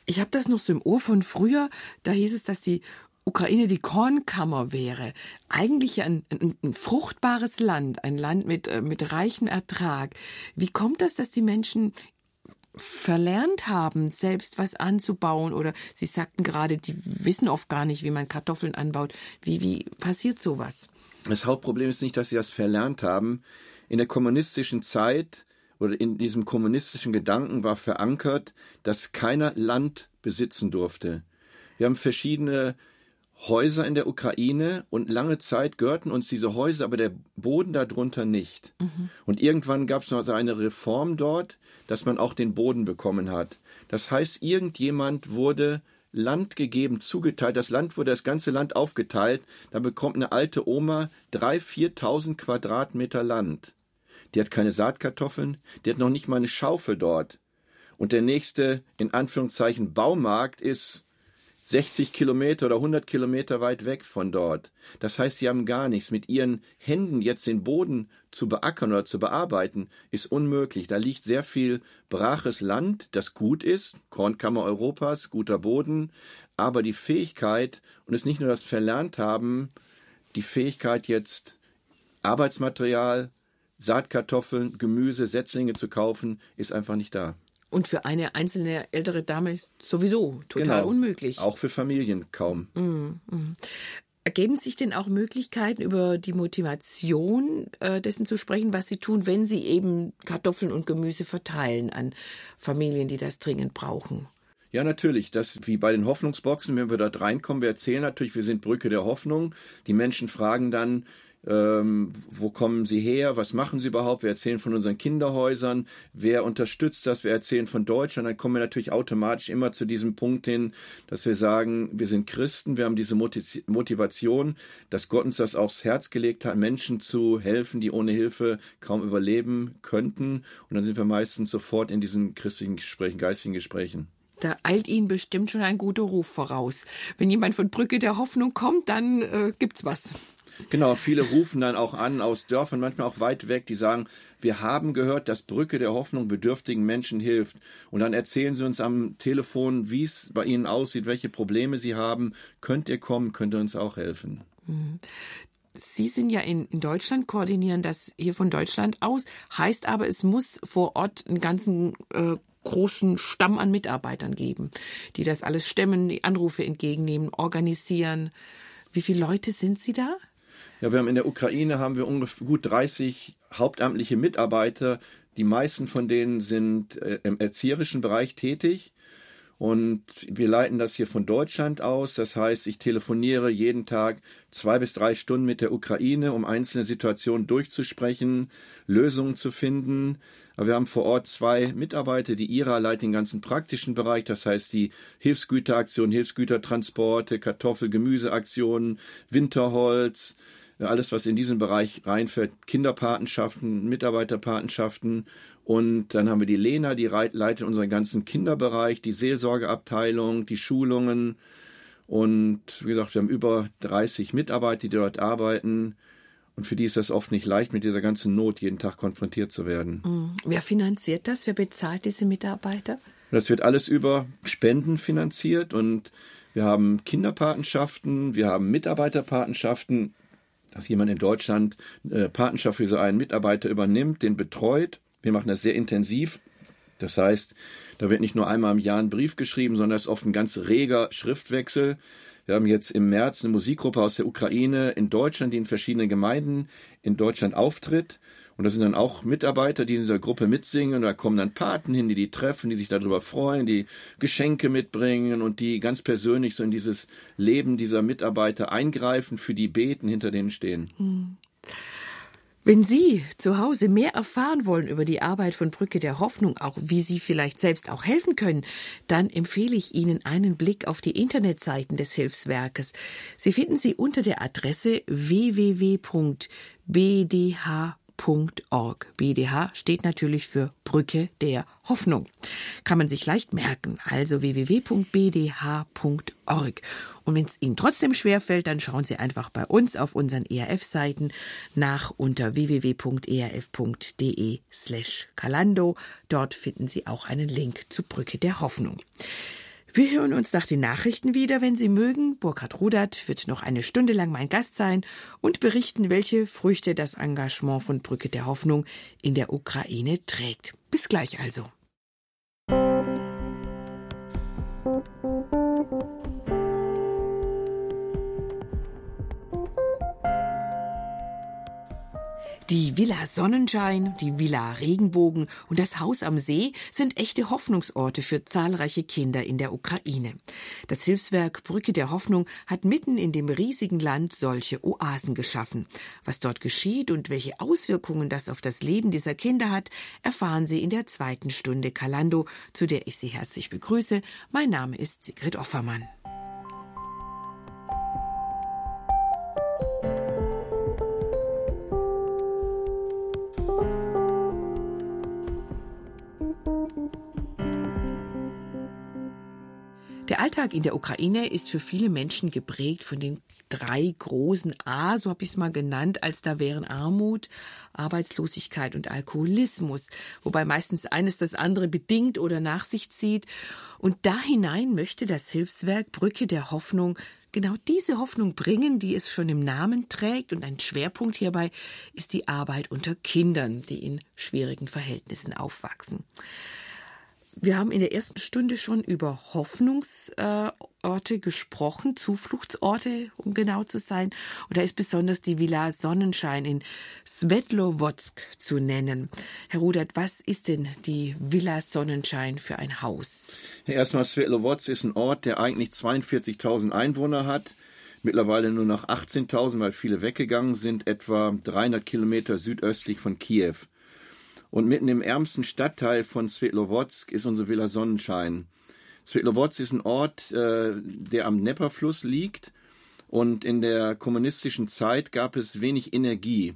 Ich habe das noch so im Ohr von früher. Da hieß es, dass die Ukraine die Kornkammer wäre, eigentlich ein, ein, ein, fruchtbares Land, ein Land mit, äh, mit reichem Ertrag. Wie kommt das, dass die Menschen verlernt haben, selbst was anzubauen oder Sie sagten gerade, die wissen oft gar nicht, wie man Kartoffeln anbaut. Wie, wie passiert sowas? Das Hauptproblem ist nicht, dass sie das verlernt haben. In der kommunistischen Zeit oder in diesem kommunistischen Gedanken war verankert, dass keiner Land besitzen durfte. Wir haben verschiedene Häuser in der Ukraine und lange Zeit gehörten uns diese Häuser, aber der Boden darunter nicht. Mhm. Und irgendwann gab es noch eine Reform dort, dass man auch den Boden bekommen hat. Das heißt, irgendjemand wurde Land gegeben, zugeteilt. Das Land wurde das ganze Land aufgeteilt. Da bekommt eine alte Oma drei, viertausend Quadratmeter Land. Die hat keine Saatkartoffeln, die hat noch nicht mal eine Schaufel dort. Und der nächste, in Anführungszeichen, Baumarkt ist 60 Kilometer oder 100 Kilometer weit weg von dort. Das heißt, sie haben gar nichts. Mit ihren Händen jetzt den Boden zu beackern oder zu bearbeiten, ist unmöglich. Da liegt sehr viel braches Land, das gut ist, Kornkammer Europas, guter Boden, aber die Fähigkeit, und es nicht nur das Verlernt haben, die Fähigkeit jetzt Arbeitsmaterial, Saatkartoffeln, Gemüse, Setzlinge zu kaufen, ist einfach nicht da. Und für eine einzelne ältere Dame sowieso total genau. unmöglich. Auch für Familien kaum. Mm. Ergeben sich denn auch Möglichkeiten, über die Motivation äh, dessen zu sprechen, was Sie tun, wenn Sie eben Kartoffeln und Gemüse verteilen an Familien, die das dringend brauchen? Ja, natürlich. Das wie bei den Hoffnungsboxen, wenn wir dort reinkommen, wir erzählen natürlich, wir sind Brücke der Hoffnung. Die Menschen fragen dann, ähm, wo kommen sie her, was machen sie überhaupt, wir erzählen von unseren Kinderhäusern, wer unterstützt das, wir erzählen von Deutschland, dann kommen wir natürlich automatisch immer zu diesem Punkt hin, dass wir sagen, wir sind Christen, wir haben diese Motivation, dass Gott uns das aufs Herz gelegt hat, Menschen zu helfen, die ohne Hilfe kaum überleben könnten. Und dann sind wir meistens sofort in diesen christlichen Gesprächen, geistigen Gesprächen. Da eilt Ihnen bestimmt schon ein guter Ruf voraus. Wenn jemand von Brücke der Hoffnung kommt, dann äh, gibt's was. Genau, viele rufen dann auch an aus Dörfern, manchmal auch weit weg, die sagen, wir haben gehört, dass Brücke der Hoffnung bedürftigen Menschen hilft. Und dann erzählen sie uns am Telefon, wie es bei ihnen aussieht, welche Probleme sie haben. Könnt ihr kommen, könnt ihr uns auch helfen. Mhm. Sie sind ja in, in, Deutschland, koordinieren das hier von Deutschland aus, heißt aber, es muss vor Ort einen ganzen äh, großen Stamm an Mitarbeitern geben, die das alles stemmen, die Anrufe entgegennehmen, organisieren. Wie viele Leute sind Sie da? Ja, wir haben in der Ukraine haben wir ungefähr gut 30 hauptamtliche Mitarbeiter. Die meisten von denen sind äh, im erzieherischen Bereich tätig. Und wir leiten das hier von Deutschland aus. Das heißt, ich telefoniere jeden Tag zwei bis drei Stunden mit der Ukraine, um einzelne Situationen durchzusprechen, Lösungen zu finden. Aber wir haben vor Ort zwei Mitarbeiter. Die IRA leitet den ganzen praktischen Bereich. Das heißt, die Hilfsgüteraktionen, Hilfsgütertransporte, Kartoffel-, Gemüseaktionen, Winterholz, alles, was in diesen Bereich reinfällt, Kinderpatenschaften, Mitarbeiterpatenschaften. Und dann haben wir die Lena, die leitet unseren ganzen Kinderbereich, die Seelsorgeabteilung, die Schulungen. Und wie gesagt, wir haben über 30 Mitarbeiter, die dort arbeiten. Und für die ist das oft nicht leicht, mit dieser ganzen Not jeden Tag konfrontiert zu werden. Mhm. Wer finanziert das? Wer bezahlt diese Mitarbeiter? Das wird alles über Spenden finanziert und wir haben Kinderpatenschaften, wir haben Mitarbeiterpatenschaften dass jemand in Deutschland äh, Patenschaft für so einen Mitarbeiter übernimmt, den betreut. Wir machen das sehr intensiv. Das heißt, da wird nicht nur einmal im Jahr ein Brief geschrieben, sondern es ist oft ein ganz reger Schriftwechsel. Wir haben jetzt im März eine Musikgruppe aus der Ukraine in Deutschland, die in verschiedenen Gemeinden in Deutschland auftritt. Und das sind dann auch Mitarbeiter, die in dieser Gruppe mitsingen. Und da kommen dann Paten hin, die die treffen, die sich darüber freuen, die Geschenke mitbringen und die ganz persönlich so in dieses Leben dieser Mitarbeiter eingreifen, für die beten, hinter denen stehen. Hm. Wenn Sie zu Hause mehr erfahren wollen über die Arbeit von Brücke der Hoffnung, auch wie Sie vielleicht selbst auch helfen können, dann empfehle ich Ihnen einen Blick auf die Internetseiten des Hilfswerkes. Sie finden sie unter der Adresse www.bdh BDH steht natürlich für Brücke der Hoffnung. Kann man sich leicht merken, also www.bdh.org. Und wenn es Ihnen trotzdem schwerfällt, dann schauen Sie einfach bei uns auf unseren ERF-Seiten nach unter www.erf.de slash Kalando. Dort finden Sie auch einen Link zur Brücke der Hoffnung. Wir hören uns nach den Nachrichten wieder, wenn Sie mögen. Burkhard Rudert wird noch eine Stunde lang mein Gast sein und berichten, welche Früchte das Engagement von Brücke der Hoffnung in der Ukraine trägt. Bis gleich also. Die Villa Sonnenschein, die Villa Regenbogen und das Haus am See sind echte Hoffnungsorte für zahlreiche Kinder in der Ukraine. Das Hilfswerk Brücke der Hoffnung hat mitten in dem riesigen Land solche Oasen geschaffen. Was dort geschieht und welche Auswirkungen das auf das Leben dieser Kinder hat, erfahren Sie in der zweiten Stunde Kalando, zu der ich Sie herzlich begrüße. Mein Name ist Sigrid Offermann. Alltag in der Ukraine ist für viele Menschen geprägt von den drei großen A, so habe ich es mal genannt, als da wären Armut, Arbeitslosigkeit und Alkoholismus, wobei meistens eines das andere bedingt oder nach sich zieht. Und da hinein möchte das Hilfswerk Brücke der Hoffnung genau diese Hoffnung bringen, die es schon im Namen trägt. Und ein Schwerpunkt hierbei ist die Arbeit unter Kindern, die in schwierigen Verhältnissen aufwachsen. Wir haben in der ersten Stunde schon über Hoffnungsorte gesprochen, Zufluchtsorte, um genau zu sein. Und da ist besonders die Villa Sonnenschein in Svetlovotsk zu nennen. Herr Rudert, was ist denn die Villa Sonnenschein für ein Haus? Erstmal, Svetlovotsk ist ein Ort, der eigentlich 42.000 Einwohner hat. Mittlerweile nur noch 18.000, weil viele weggegangen sind, etwa 300 Kilometer südöstlich von Kiew. Und mitten im ärmsten Stadtteil von Svetlowodsk ist unsere Villa Sonnenschein. Svetlowodsk ist ein Ort, äh, der am Dnepperfluss liegt. Und in der kommunistischen Zeit gab es wenig Energie.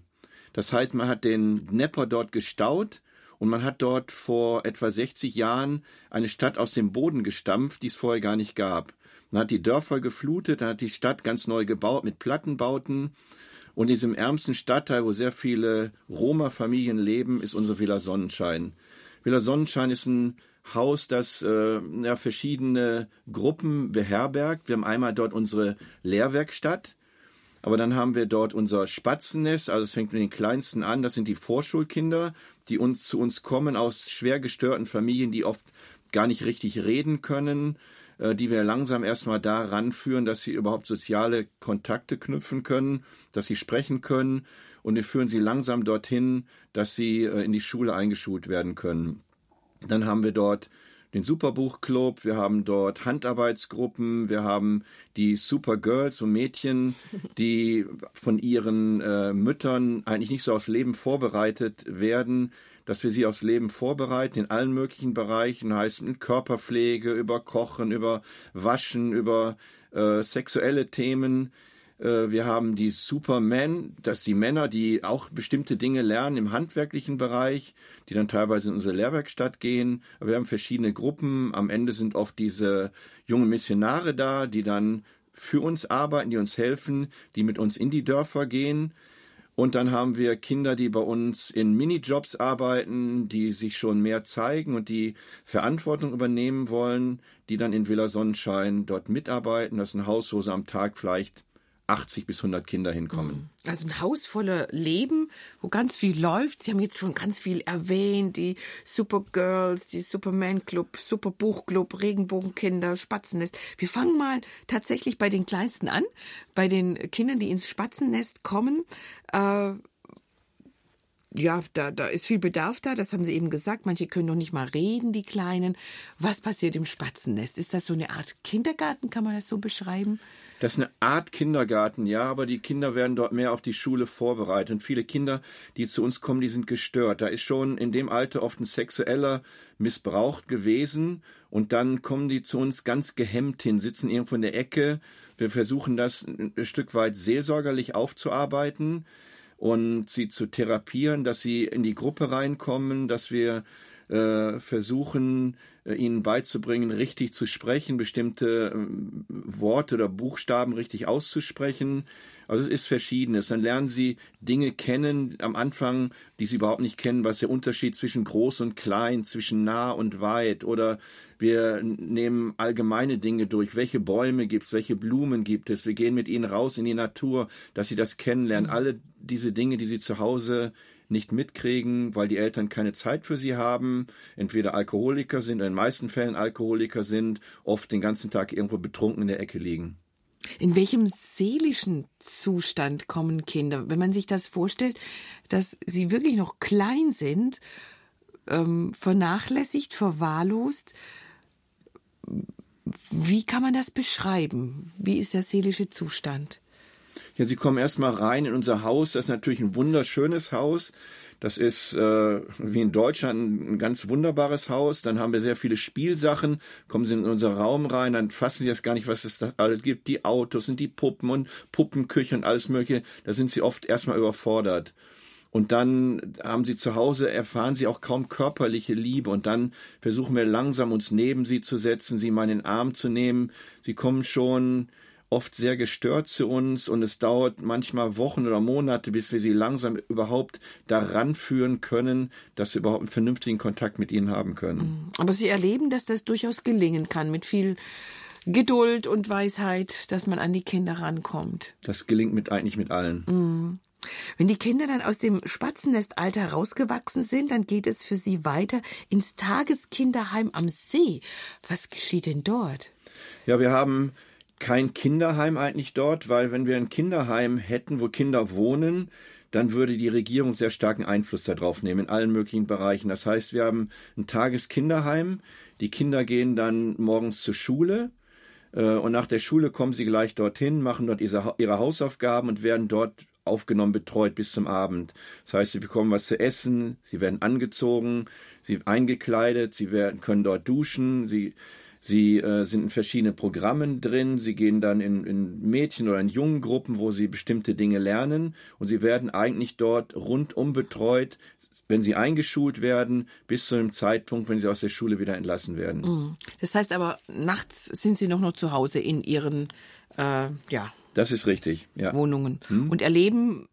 Das heißt, man hat den Dnepper dort gestaut und man hat dort vor etwa 60 Jahren eine Stadt aus dem Boden gestampft, die es vorher gar nicht gab. Man hat die Dörfer geflutet, dann hat die Stadt ganz neu gebaut mit Plattenbauten und in diesem ärmsten Stadtteil, wo sehr viele Roma-Familien leben, ist unsere Villa Sonnenschein. Villa Sonnenschein ist ein Haus, das äh, ja, verschiedene Gruppen beherbergt. Wir haben einmal dort unsere Lehrwerkstatt, aber dann haben wir dort unser Spatzennest, also es fängt mit den Kleinsten an, das sind die Vorschulkinder, die uns zu uns kommen aus schwer gestörten Familien, die oft gar nicht richtig reden können, die wir langsam erstmal da ranführen, dass sie überhaupt soziale Kontakte knüpfen können, dass sie sprechen können und wir führen sie langsam dorthin, dass sie äh, in die Schule eingeschult werden können. Dann haben wir dort den Superbuchclub, wir haben dort Handarbeitsgruppen, wir haben die Supergirls und Mädchen, die von ihren äh, Müttern eigentlich nicht so aufs Leben vorbereitet werden, dass wir sie aufs Leben vorbereiten in allen möglichen Bereichen, heißt in Körperpflege, über Kochen, über Waschen, über äh, sexuelle Themen. Äh, wir haben die Supermen, dass die Männer, die auch bestimmte Dinge lernen im handwerklichen Bereich, die dann teilweise in unsere Lehrwerkstatt gehen. Wir haben verschiedene Gruppen. Am Ende sind oft diese jungen Missionare da, die dann für uns arbeiten, die uns helfen, die mit uns in die Dörfer gehen. Und dann haben wir Kinder, die bei uns in Minijobs arbeiten, die sich schon mehr zeigen und die Verantwortung übernehmen wollen, die dann in Villa Sonnenschein dort mitarbeiten. Das ist ein Haus, wo sie am Tag vielleicht 80 bis 100 Kinder hinkommen. Mhm. Also ein Haus voller Leben, wo ganz viel läuft. Sie haben jetzt schon ganz viel erwähnt, die Supergirls, die Superman Club, Superbuchclub, Regenbogenkinder, Spatzennest. Wir fangen mal tatsächlich bei den Kleinsten an, bei den Kindern, die ins Spatzennest kommen. Äh, ja, da, da ist viel Bedarf da, das haben Sie eben gesagt. Manche können noch nicht mal reden, die Kleinen. Was passiert im Spatzennest? Ist das so eine Art Kindergarten, kann man das so beschreiben? Das ist eine Art Kindergarten, ja, aber die Kinder werden dort mehr auf die Schule vorbereitet. Und viele Kinder, die zu uns kommen, die sind gestört. Da ist schon in dem Alter oft ein sexueller Missbrauch gewesen. Und dann kommen die zu uns ganz gehemmt hin, sitzen irgendwo in der Ecke. Wir versuchen das ein Stück weit seelsorgerlich aufzuarbeiten und sie zu therapieren, dass sie in die Gruppe reinkommen, dass wir äh, versuchen, äh, ihnen beizubringen, richtig zu sprechen, bestimmte äh, Worte oder Buchstaben richtig auszusprechen. Also es ist verschiedenes. Dann lernen sie Dinge kennen am Anfang, die sie überhaupt nicht kennen, was der Unterschied zwischen groß und klein, zwischen nah und weit. Oder wir nehmen allgemeine Dinge durch. Welche Bäume gibt es, welche Blumen gibt es? Wir gehen mit ihnen raus in die Natur, dass sie das kennenlernen. Mhm. Alle diese Dinge, die sie zu Hause nicht mitkriegen, weil die Eltern keine Zeit für sie haben, entweder Alkoholiker sind oder in den meisten Fällen Alkoholiker sind, oft den ganzen Tag irgendwo betrunken in der Ecke liegen. In welchem seelischen Zustand kommen Kinder? Wenn man sich das vorstellt, dass sie wirklich noch klein sind, ähm, vernachlässigt, verwahrlost, wie kann man das beschreiben? Wie ist der seelische Zustand? Ja, Sie kommen erstmal rein in unser Haus. Das ist natürlich ein wunderschönes Haus. Das ist äh, wie in Deutschland ein ganz wunderbares Haus. Dann haben wir sehr viele Spielsachen. Kommen Sie in unseren Raum rein, dann fassen Sie das gar nicht, was es da alles gibt. Die Autos und die Puppen und Puppenküche und alles Mögliche. Da sind Sie oft erstmal überfordert. Und dann haben sie zu Hause, erfahren sie auch kaum körperliche Liebe. Und dann versuchen wir langsam uns neben sie zu setzen, sie mal in den Arm zu nehmen. Sie kommen schon oft sehr gestört zu uns und es dauert manchmal Wochen oder Monate, bis wir sie langsam überhaupt daran führen können, dass wir überhaupt einen vernünftigen Kontakt mit ihnen haben können. Mhm. Aber Sie erleben, dass das durchaus gelingen kann mit viel Geduld und Weisheit, dass man an die Kinder rankommt. Das gelingt mit eigentlich mit allen. Mhm. Wenn die Kinder dann aus dem Spatzennestalter rausgewachsen sind, dann geht es für sie weiter ins Tageskinderheim am See. Was geschieht denn dort? Ja, wir haben kein Kinderheim eigentlich dort, weil wenn wir ein Kinderheim hätten, wo Kinder wohnen, dann würde die Regierung sehr starken Einfluss darauf nehmen in allen möglichen Bereichen. Das heißt, wir haben ein Tageskinderheim, die Kinder gehen dann morgens zur Schule äh, und nach der Schule kommen sie gleich dorthin, machen dort ihre Hausaufgaben und werden dort aufgenommen, betreut bis zum Abend. Das heißt, sie bekommen was zu essen, sie werden angezogen, sie eingekleidet, sie werden, können dort duschen, sie Sie äh, sind in verschiedenen Programmen drin. Sie gehen dann in, in Mädchen- oder in Jungengruppen, wo sie bestimmte Dinge lernen. Und sie werden eigentlich dort rundum betreut, wenn sie eingeschult werden, bis zu dem Zeitpunkt, wenn sie aus der Schule wieder entlassen werden. Mhm. Das heißt aber, nachts sind sie noch nur zu Hause in ihren, äh, ja, das ist richtig, ja. Wohnungen. Hm? Und erleben,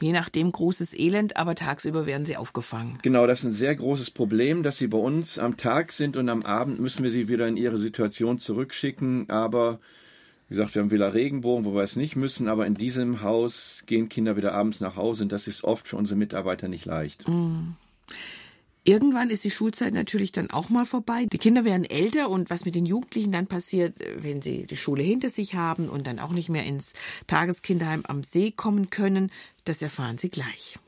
je nachdem, großes Elend, aber tagsüber werden sie aufgefangen. Genau, das ist ein sehr großes Problem, dass sie bei uns am Tag sind und am Abend müssen wir sie wieder in ihre Situation zurückschicken. Aber wie gesagt, wir haben Villa Regenbogen, wo wir es nicht müssen, aber in diesem Haus gehen Kinder wieder abends nach Hause und das ist oft für unsere Mitarbeiter nicht leicht. Mhm. Irgendwann ist die Schulzeit natürlich dann auch mal vorbei. Die Kinder werden älter und was mit den Jugendlichen dann passiert, wenn sie die Schule hinter sich haben und dann auch nicht mehr ins Tageskinderheim am See kommen können, das erfahren Sie gleich.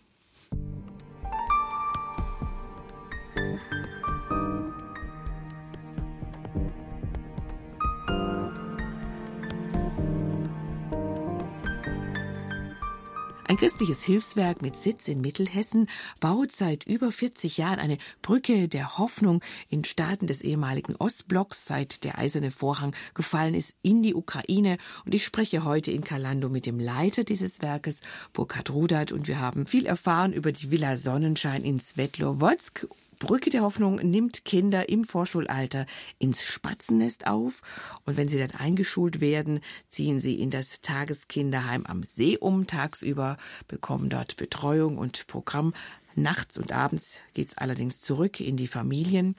Christliches Hilfswerk mit Sitz in Mittelhessen baut seit über 40 Jahren eine Brücke der Hoffnung in Staaten des ehemaligen Ostblocks, seit der eiserne Vorhang gefallen ist, in die Ukraine. Und ich spreche heute in Kalando mit dem Leiter dieses Werkes, Burkhard Rudert, und wir haben viel erfahren über die Villa Sonnenschein in Svetlowodsk Brücke der Hoffnung nimmt Kinder im Vorschulalter ins Spatzennest auf und wenn sie dann eingeschult werden, ziehen sie in das Tageskinderheim am See um tagsüber, bekommen dort Betreuung und Programm. Nachts und abends geht's allerdings zurück in die Familien.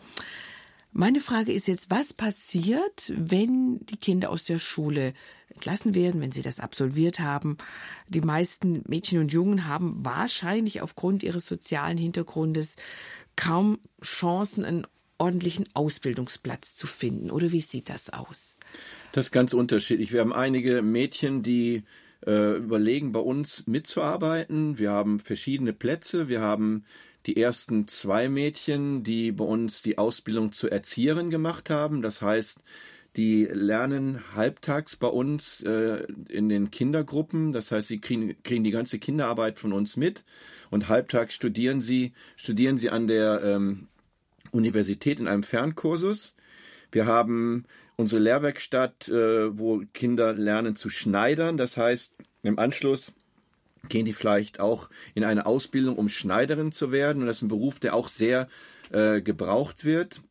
Meine Frage ist jetzt, was passiert, wenn die Kinder aus der Schule entlassen werden, wenn sie das absolviert haben? Die meisten Mädchen und Jungen haben wahrscheinlich aufgrund ihres sozialen Hintergrundes kaum Chancen, einen ordentlichen Ausbildungsplatz zu finden. Oder wie sieht das aus? Das ist ganz unterschiedlich. Wir haben einige Mädchen, die äh, überlegen, bei uns mitzuarbeiten. Wir haben verschiedene Plätze. Wir haben die ersten zwei Mädchen, die bei uns die Ausbildung zur Erzieherin gemacht haben. Das heißt, die lernen halbtags bei uns äh, in den Kindergruppen. Das heißt, sie kriegen, kriegen die ganze Kinderarbeit von uns mit und halbtags studieren sie, studieren sie an der ähm, Universität in einem Fernkursus. Wir haben unsere Lehrwerkstatt, äh, wo Kinder lernen zu schneidern. Das heißt, im Anschluss gehen die vielleicht auch in eine Ausbildung, um Schneiderin zu werden. Und das ist ein Beruf, der auch sehr äh, gebraucht wird.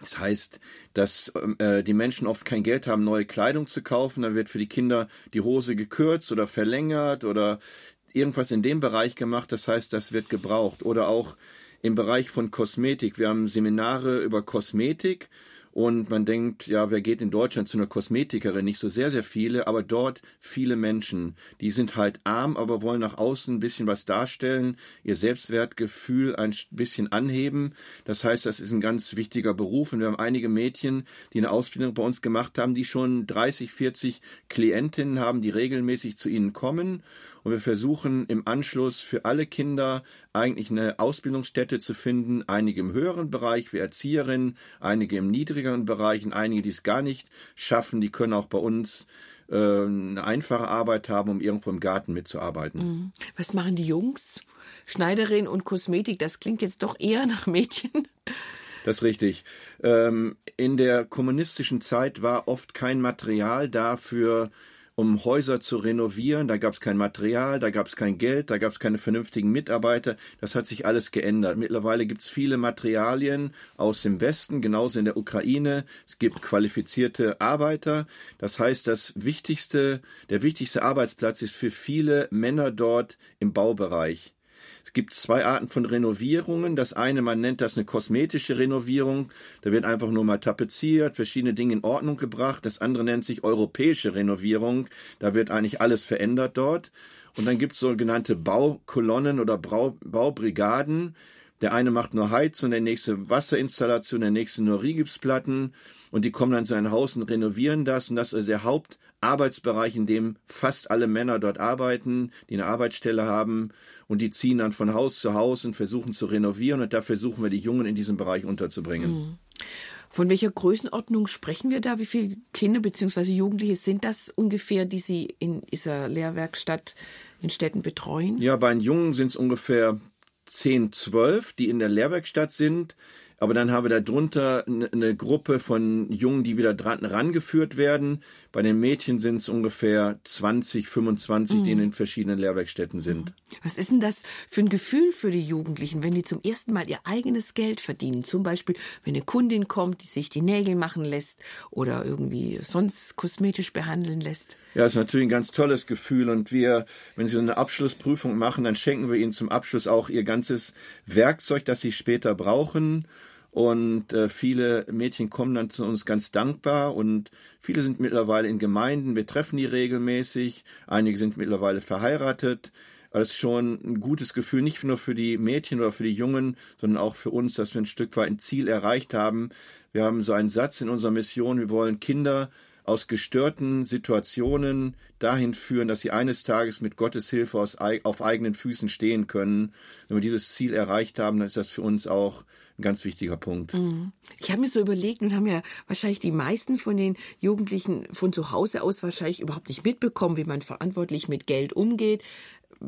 Das heißt, dass äh, die Menschen oft kein Geld haben, neue Kleidung zu kaufen. Dann wird für die Kinder die Hose gekürzt oder verlängert oder irgendwas in dem Bereich gemacht. Das heißt, das wird gebraucht. Oder auch im Bereich von Kosmetik. Wir haben Seminare über Kosmetik und man denkt, ja, wer geht in Deutschland zu einer Kosmetikerin? Nicht so sehr, sehr viele, aber dort viele Menschen. Die sind halt arm, aber wollen nach außen ein bisschen was darstellen, ihr Selbstwertgefühl ein bisschen anheben. Das heißt, das ist ein ganz wichtiger Beruf. Und wir haben einige Mädchen, die eine Ausbildung bei uns gemacht haben, die schon 30, 40 Klientinnen haben, die regelmäßig zu ihnen kommen. Und wir versuchen im Anschluss für alle Kinder eigentlich eine Ausbildungsstätte zu finden, einige im höheren Bereich wie Erzieherinnen, einige im niedrigeren Bereich und einige, die es gar nicht schaffen, die können auch bei uns äh, eine einfache Arbeit haben, um irgendwo im Garten mitzuarbeiten. Mhm. Was machen die Jungs? Schneiderin und Kosmetik, das klingt jetzt doch eher nach Mädchen. Das ist richtig. Ähm, in der kommunistischen Zeit war oft kein Material da für um Häuser zu renovieren. Da gab es kein Material, da gab es kein Geld, da gab es keine vernünftigen Mitarbeiter. Das hat sich alles geändert. Mittlerweile gibt es viele Materialien aus dem Westen, genauso in der Ukraine. Es gibt qualifizierte Arbeiter. Das heißt, das wichtigste, der wichtigste Arbeitsplatz ist für viele Männer dort im Baubereich. Es gibt zwei Arten von Renovierungen. Das eine, man nennt das eine kosmetische Renovierung. Da wird einfach nur mal tapeziert, verschiedene Dinge in Ordnung gebracht. Das andere nennt sich europäische Renovierung. Da wird eigentlich alles verändert dort. Und dann gibt es sogenannte Baukolonnen oder Bau, Baubrigaden. Der eine macht nur Heizung, der nächste Wasserinstallation, der nächste nur Rigipsplatten. Und die kommen dann zu einem Haus und renovieren das. Und das ist der Hauptarbeitsbereich, in dem fast alle Männer dort arbeiten, die eine Arbeitsstelle haben. Und die ziehen dann von Haus zu Haus und versuchen zu renovieren. Und da versuchen wir, die Jungen in diesem Bereich unterzubringen. Mhm. Von welcher Größenordnung sprechen wir da? Wie viele Kinder bzw. Jugendliche sind das ungefähr, die Sie in dieser Lehrwerkstatt in Städten betreuen? Ja, bei den Jungen sind es ungefähr 10, 12, die in der Lehrwerkstatt sind. Aber dann haben wir darunter eine Gruppe von Jungen, die wieder dran rangeführt werden. Bei den Mädchen sind es ungefähr 20, 25, mhm. die in den verschiedenen Lehrwerkstätten sind. Was ist denn das für ein Gefühl für die Jugendlichen, wenn die zum ersten Mal ihr eigenes Geld verdienen? Zum Beispiel, wenn eine Kundin kommt, die sich die Nägel machen lässt oder irgendwie sonst kosmetisch behandeln lässt. Ja, ist natürlich ein ganz tolles Gefühl. Und wir, wenn sie so eine Abschlussprüfung machen, dann schenken wir ihnen zum Abschluss auch ihr ganzes Werkzeug, das sie später brauchen. Und äh, viele Mädchen kommen dann zu uns ganz dankbar und viele sind mittlerweile in Gemeinden. Wir treffen die regelmäßig. Einige sind mittlerweile verheiratet. Es ist schon ein gutes Gefühl, nicht nur für die Mädchen oder für die Jungen, sondern auch für uns, dass wir ein Stück weit ein Ziel erreicht haben. Wir haben so einen Satz in unserer Mission, wir wollen Kinder aus gestörten Situationen dahin führen, dass sie eines Tages mit Gottes Hilfe aus, auf eigenen Füßen stehen können. Wenn wir dieses Ziel erreicht haben, dann ist das für uns auch ein ganz wichtiger Punkt. Mhm. Ich habe mir so überlegt und haben ja wahrscheinlich die meisten von den Jugendlichen von zu Hause aus wahrscheinlich überhaupt nicht mitbekommen, wie man verantwortlich mit Geld umgeht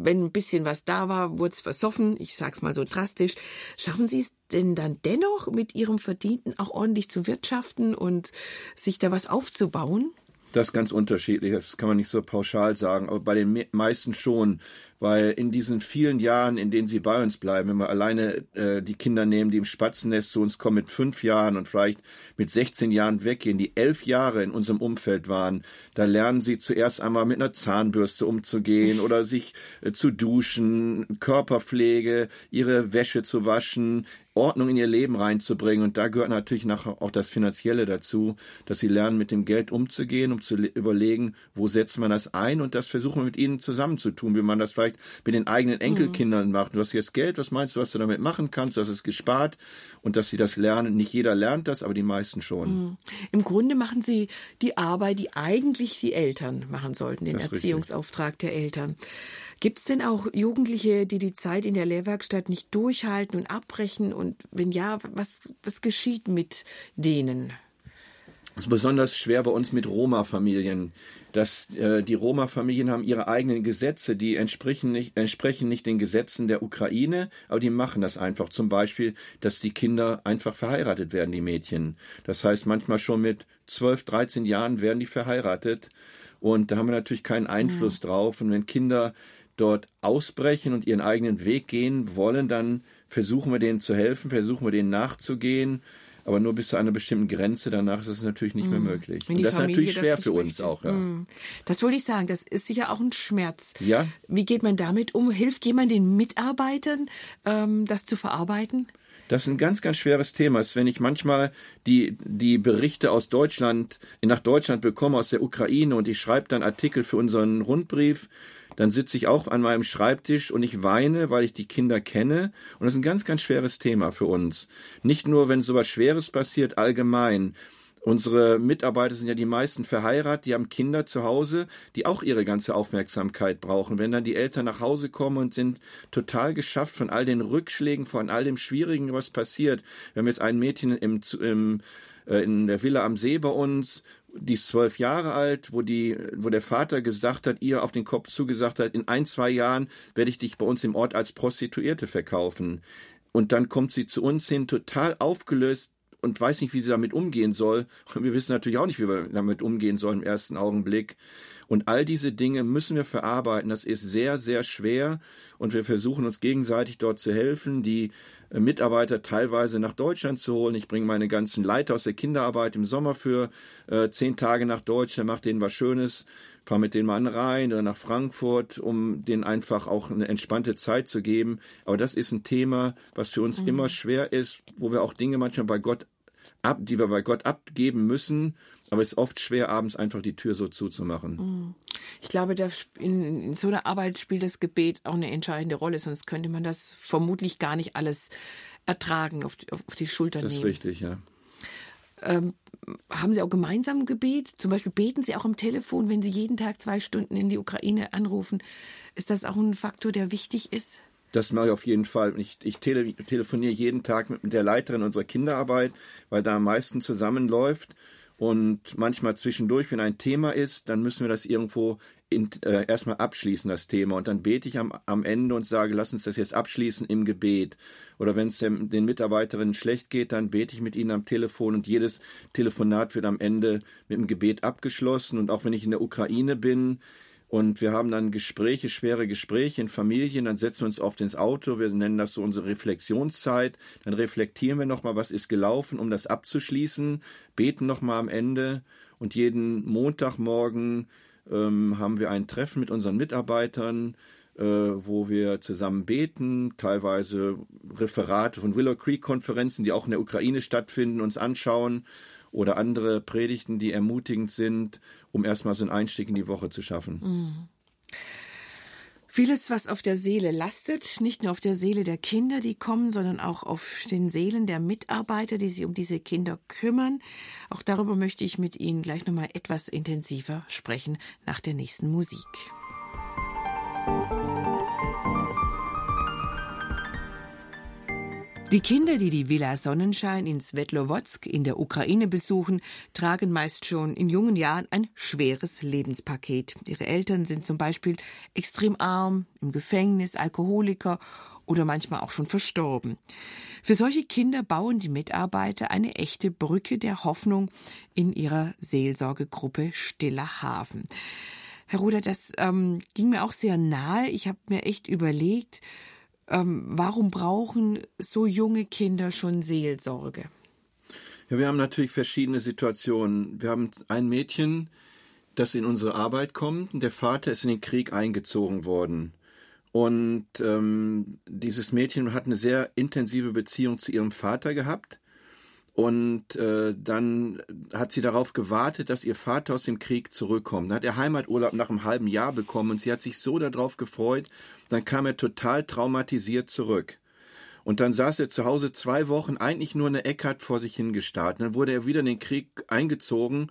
wenn ein bisschen was da war, wurde es versoffen. Ich sag's mal so drastisch. Schaffen Sie es denn dann dennoch mit Ihrem Verdienten auch ordentlich zu wirtschaften und sich da was aufzubauen? Das ist ganz unterschiedlich, das kann man nicht so pauschal sagen, aber bei den meisten schon, weil in diesen vielen Jahren, in denen sie bei uns bleiben, wenn wir alleine äh, die Kinder nehmen, die im Spatzennest zu uns kommen mit fünf Jahren und vielleicht mit 16 Jahren weggehen, die elf Jahre in unserem Umfeld waren, da lernen sie zuerst einmal mit einer Zahnbürste umzugehen oder sich äh, zu duschen, Körperpflege, ihre Wäsche zu waschen, Ordnung in ihr Leben reinzubringen. Und da gehört natürlich nachher auch das Finanzielle dazu, dass sie lernen, mit dem Geld umzugehen, um zu überlegen, wo setzt man das ein und das versuchen wir mit ihnen zusammenzutun, wie man das vielleicht vielleicht mit den eigenen Enkelkindern mhm. macht. Du hast jetzt Geld, was meinst du, was du damit machen kannst? Du hast es gespart und dass sie das lernen. Nicht jeder lernt das, aber die meisten schon. Mhm. Im Grunde machen sie die Arbeit, die eigentlich die Eltern machen sollten, den Erziehungsauftrag richtig. der Eltern. Gibt es denn auch Jugendliche, die die Zeit in der Lehrwerkstatt nicht durchhalten und abbrechen? Und wenn ja, was, was geschieht mit denen? Es ist besonders schwer bei uns mit Roma-Familien dass äh, die Roma-Familien haben ihre eigenen Gesetze, die entsprechen nicht, entsprechen nicht den Gesetzen der Ukraine, aber die machen das einfach. Zum Beispiel, dass die Kinder einfach verheiratet werden, die Mädchen. Das heißt, manchmal schon mit 12, 13 Jahren werden die verheiratet. Und da haben wir natürlich keinen Einfluss mhm. drauf. Und wenn Kinder dort ausbrechen und ihren eigenen Weg gehen wollen, dann versuchen wir denen zu helfen, versuchen wir denen nachzugehen aber nur bis zu einer bestimmten Grenze. Danach ist es natürlich nicht mehr mm. möglich. Und das ist natürlich schwer für uns auch. Ja. Mm. Das wollte ich sagen. Das ist sicher auch ein Schmerz. Ja. Wie geht man damit um? Hilft jemand den Mitarbeitern, ähm, das zu verarbeiten? Das ist ein ganz, ganz schweres Thema. Wenn ich manchmal die, die Berichte aus Deutschland, nach Deutschland bekomme, aus der Ukraine, und ich schreibe dann Artikel für unseren Rundbrief, dann sitze ich auch an meinem Schreibtisch und ich weine, weil ich die Kinder kenne. Und das ist ein ganz, ganz schweres Thema für uns. Nicht nur, wenn sowas Schweres passiert, allgemein. Unsere Mitarbeiter sind ja die meisten verheiratet, die haben Kinder zu Hause, die auch ihre ganze Aufmerksamkeit brauchen. Wenn dann die Eltern nach Hause kommen und sind total geschafft von all den Rückschlägen, von all dem Schwierigen, was passiert. Wir haben jetzt ein Mädchen im, im äh, in der Villa am See bei uns, die ist zwölf Jahre alt, wo die, wo der Vater gesagt hat, ihr auf den Kopf zugesagt hat, in ein, zwei Jahren werde ich dich bei uns im Ort als Prostituierte verkaufen. Und dann kommt sie zu uns hin, total aufgelöst und weiß nicht, wie sie damit umgehen soll. Und wir wissen natürlich auch nicht, wie wir damit umgehen sollen im ersten Augenblick. Und all diese Dinge müssen wir verarbeiten. Das ist sehr, sehr schwer. Und wir versuchen uns gegenseitig dort zu helfen. Die Mitarbeiter teilweise nach Deutschland zu holen. Ich bringe meine ganzen Leiter aus der Kinderarbeit im Sommer für äh, zehn Tage nach Deutschland, mache denen was Schönes, fahre mit denen mal an Rhein oder nach Frankfurt, um denen einfach auch eine entspannte Zeit zu geben. Aber das ist ein Thema, was für uns mhm. immer schwer ist, wo wir auch Dinge manchmal bei Gott ab, die wir bei Gott abgeben müssen. Aber es ist oft schwer, abends einfach die Tür so zuzumachen. Mhm. Ich glaube, in, in so einer Arbeit spielt das Gebet auch eine entscheidende Rolle, sonst könnte man das vermutlich gar nicht alles ertragen, auf die, auf die Schulter nehmen. Das ist richtig, ja. Ähm, haben Sie auch gemeinsam Gebet? Zum Beispiel beten Sie auch am Telefon, wenn Sie jeden Tag zwei Stunden in die Ukraine anrufen. Ist das auch ein Faktor, der wichtig ist? Das mache ich auf jeden Fall. Ich, ich tele, telefoniere jeden Tag mit der Leiterin unserer Kinderarbeit, weil da am meisten zusammenläuft. Und manchmal zwischendurch, wenn ein Thema ist, dann müssen wir das irgendwo in, äh, erstmal abschließen, das Thema. Und dann bete ich am, am Ende und sage, lass uns das jetzt abschließen im Gebet. Oder wenn es den, den Mitarbeiterinnen schlecht geht, dann bete ich mit ihnen am Telefon und jedes Telefonat wird am Ende mit dem Gebet abgeschlossen. Und auch wenn ich in der Ukraine bin, und wir haben dann Gespräche, schwere Gespräche in Familien, dann setzen wir uns oft ins Auto, wir nennen das so unsere Reflexionszeit, dann reflektieren wir nochmal, was ist gelaufen, um das abzuschließen, beten nochmal am Ende. Und jeden Montagmorgen ähm, haben wir ein Treffen mit unseren Mitarbeitern, äh, wo wir zusammen beten, teilweise Referate von Willow Creek Konferenzen, die auch in der Ukraine stattfinden, uns anschauen oder andere Predigten, die ermutigend sind, um erstmal so einen Einstieg in die Woche zu schaffen. Mhm. Vieles, was auf der Seele lastet, nicht nur auf der Seele der Kinder, die kommen, sondern auch auf den Seelen der Mitarbeiter, die sich um diese Kinder kümmern. Auch darüber möchte ich mit Ihnen gleich nochmal etwas intensiver sprechen nach der nächsten Musik. Die Kinder, die die Villa Sonnenschein in Svetlovodsk in der Ukraine besuchen, tragen meist schon in jungen Jahren ein schweres Lebenspaket. Ihre Eltern sind zum Beispiel extrem arm, im Gefängnis, Alkoholiker oder manchmal auch schon verstorben. Für solche Kinder bauen die Mitarbeiter eine echte Brücke der Hoffnung in ihrer Seelsorgegruppe Stiller Hafen. Herr Ruder, das ähm, ging mir auch sehr nahe. Ich habe mir echt überlegt, ähm, warum brauchen so junge Kinder schon Seelsorge? Ja, wir haben natürlich verschiedene Situationen. Wir haben ein Mädchen, das in unsere Arbeit kommt. Der Vater ist in den Krieg eingezogen worden. Und ähm, dieses Mädchen hat eine sehr intensive Beziehung zu ihrem Vater gehabt. Und äh, dann hat sie darauf gewartet, dass ihr Vater aus dem Krieg zurückkommt. Dann hat er Heimaturlaub nach einem halben Jahr bekommen und sie hat sich so darauf gefreut. Dann kam er total traumatisiert zurück. Und dann saß er zu Hause zwei Wochen eigentlich nur eine Eckart vor sich hingestarrt. Dann wurde er wieder in den Krieg eingezogen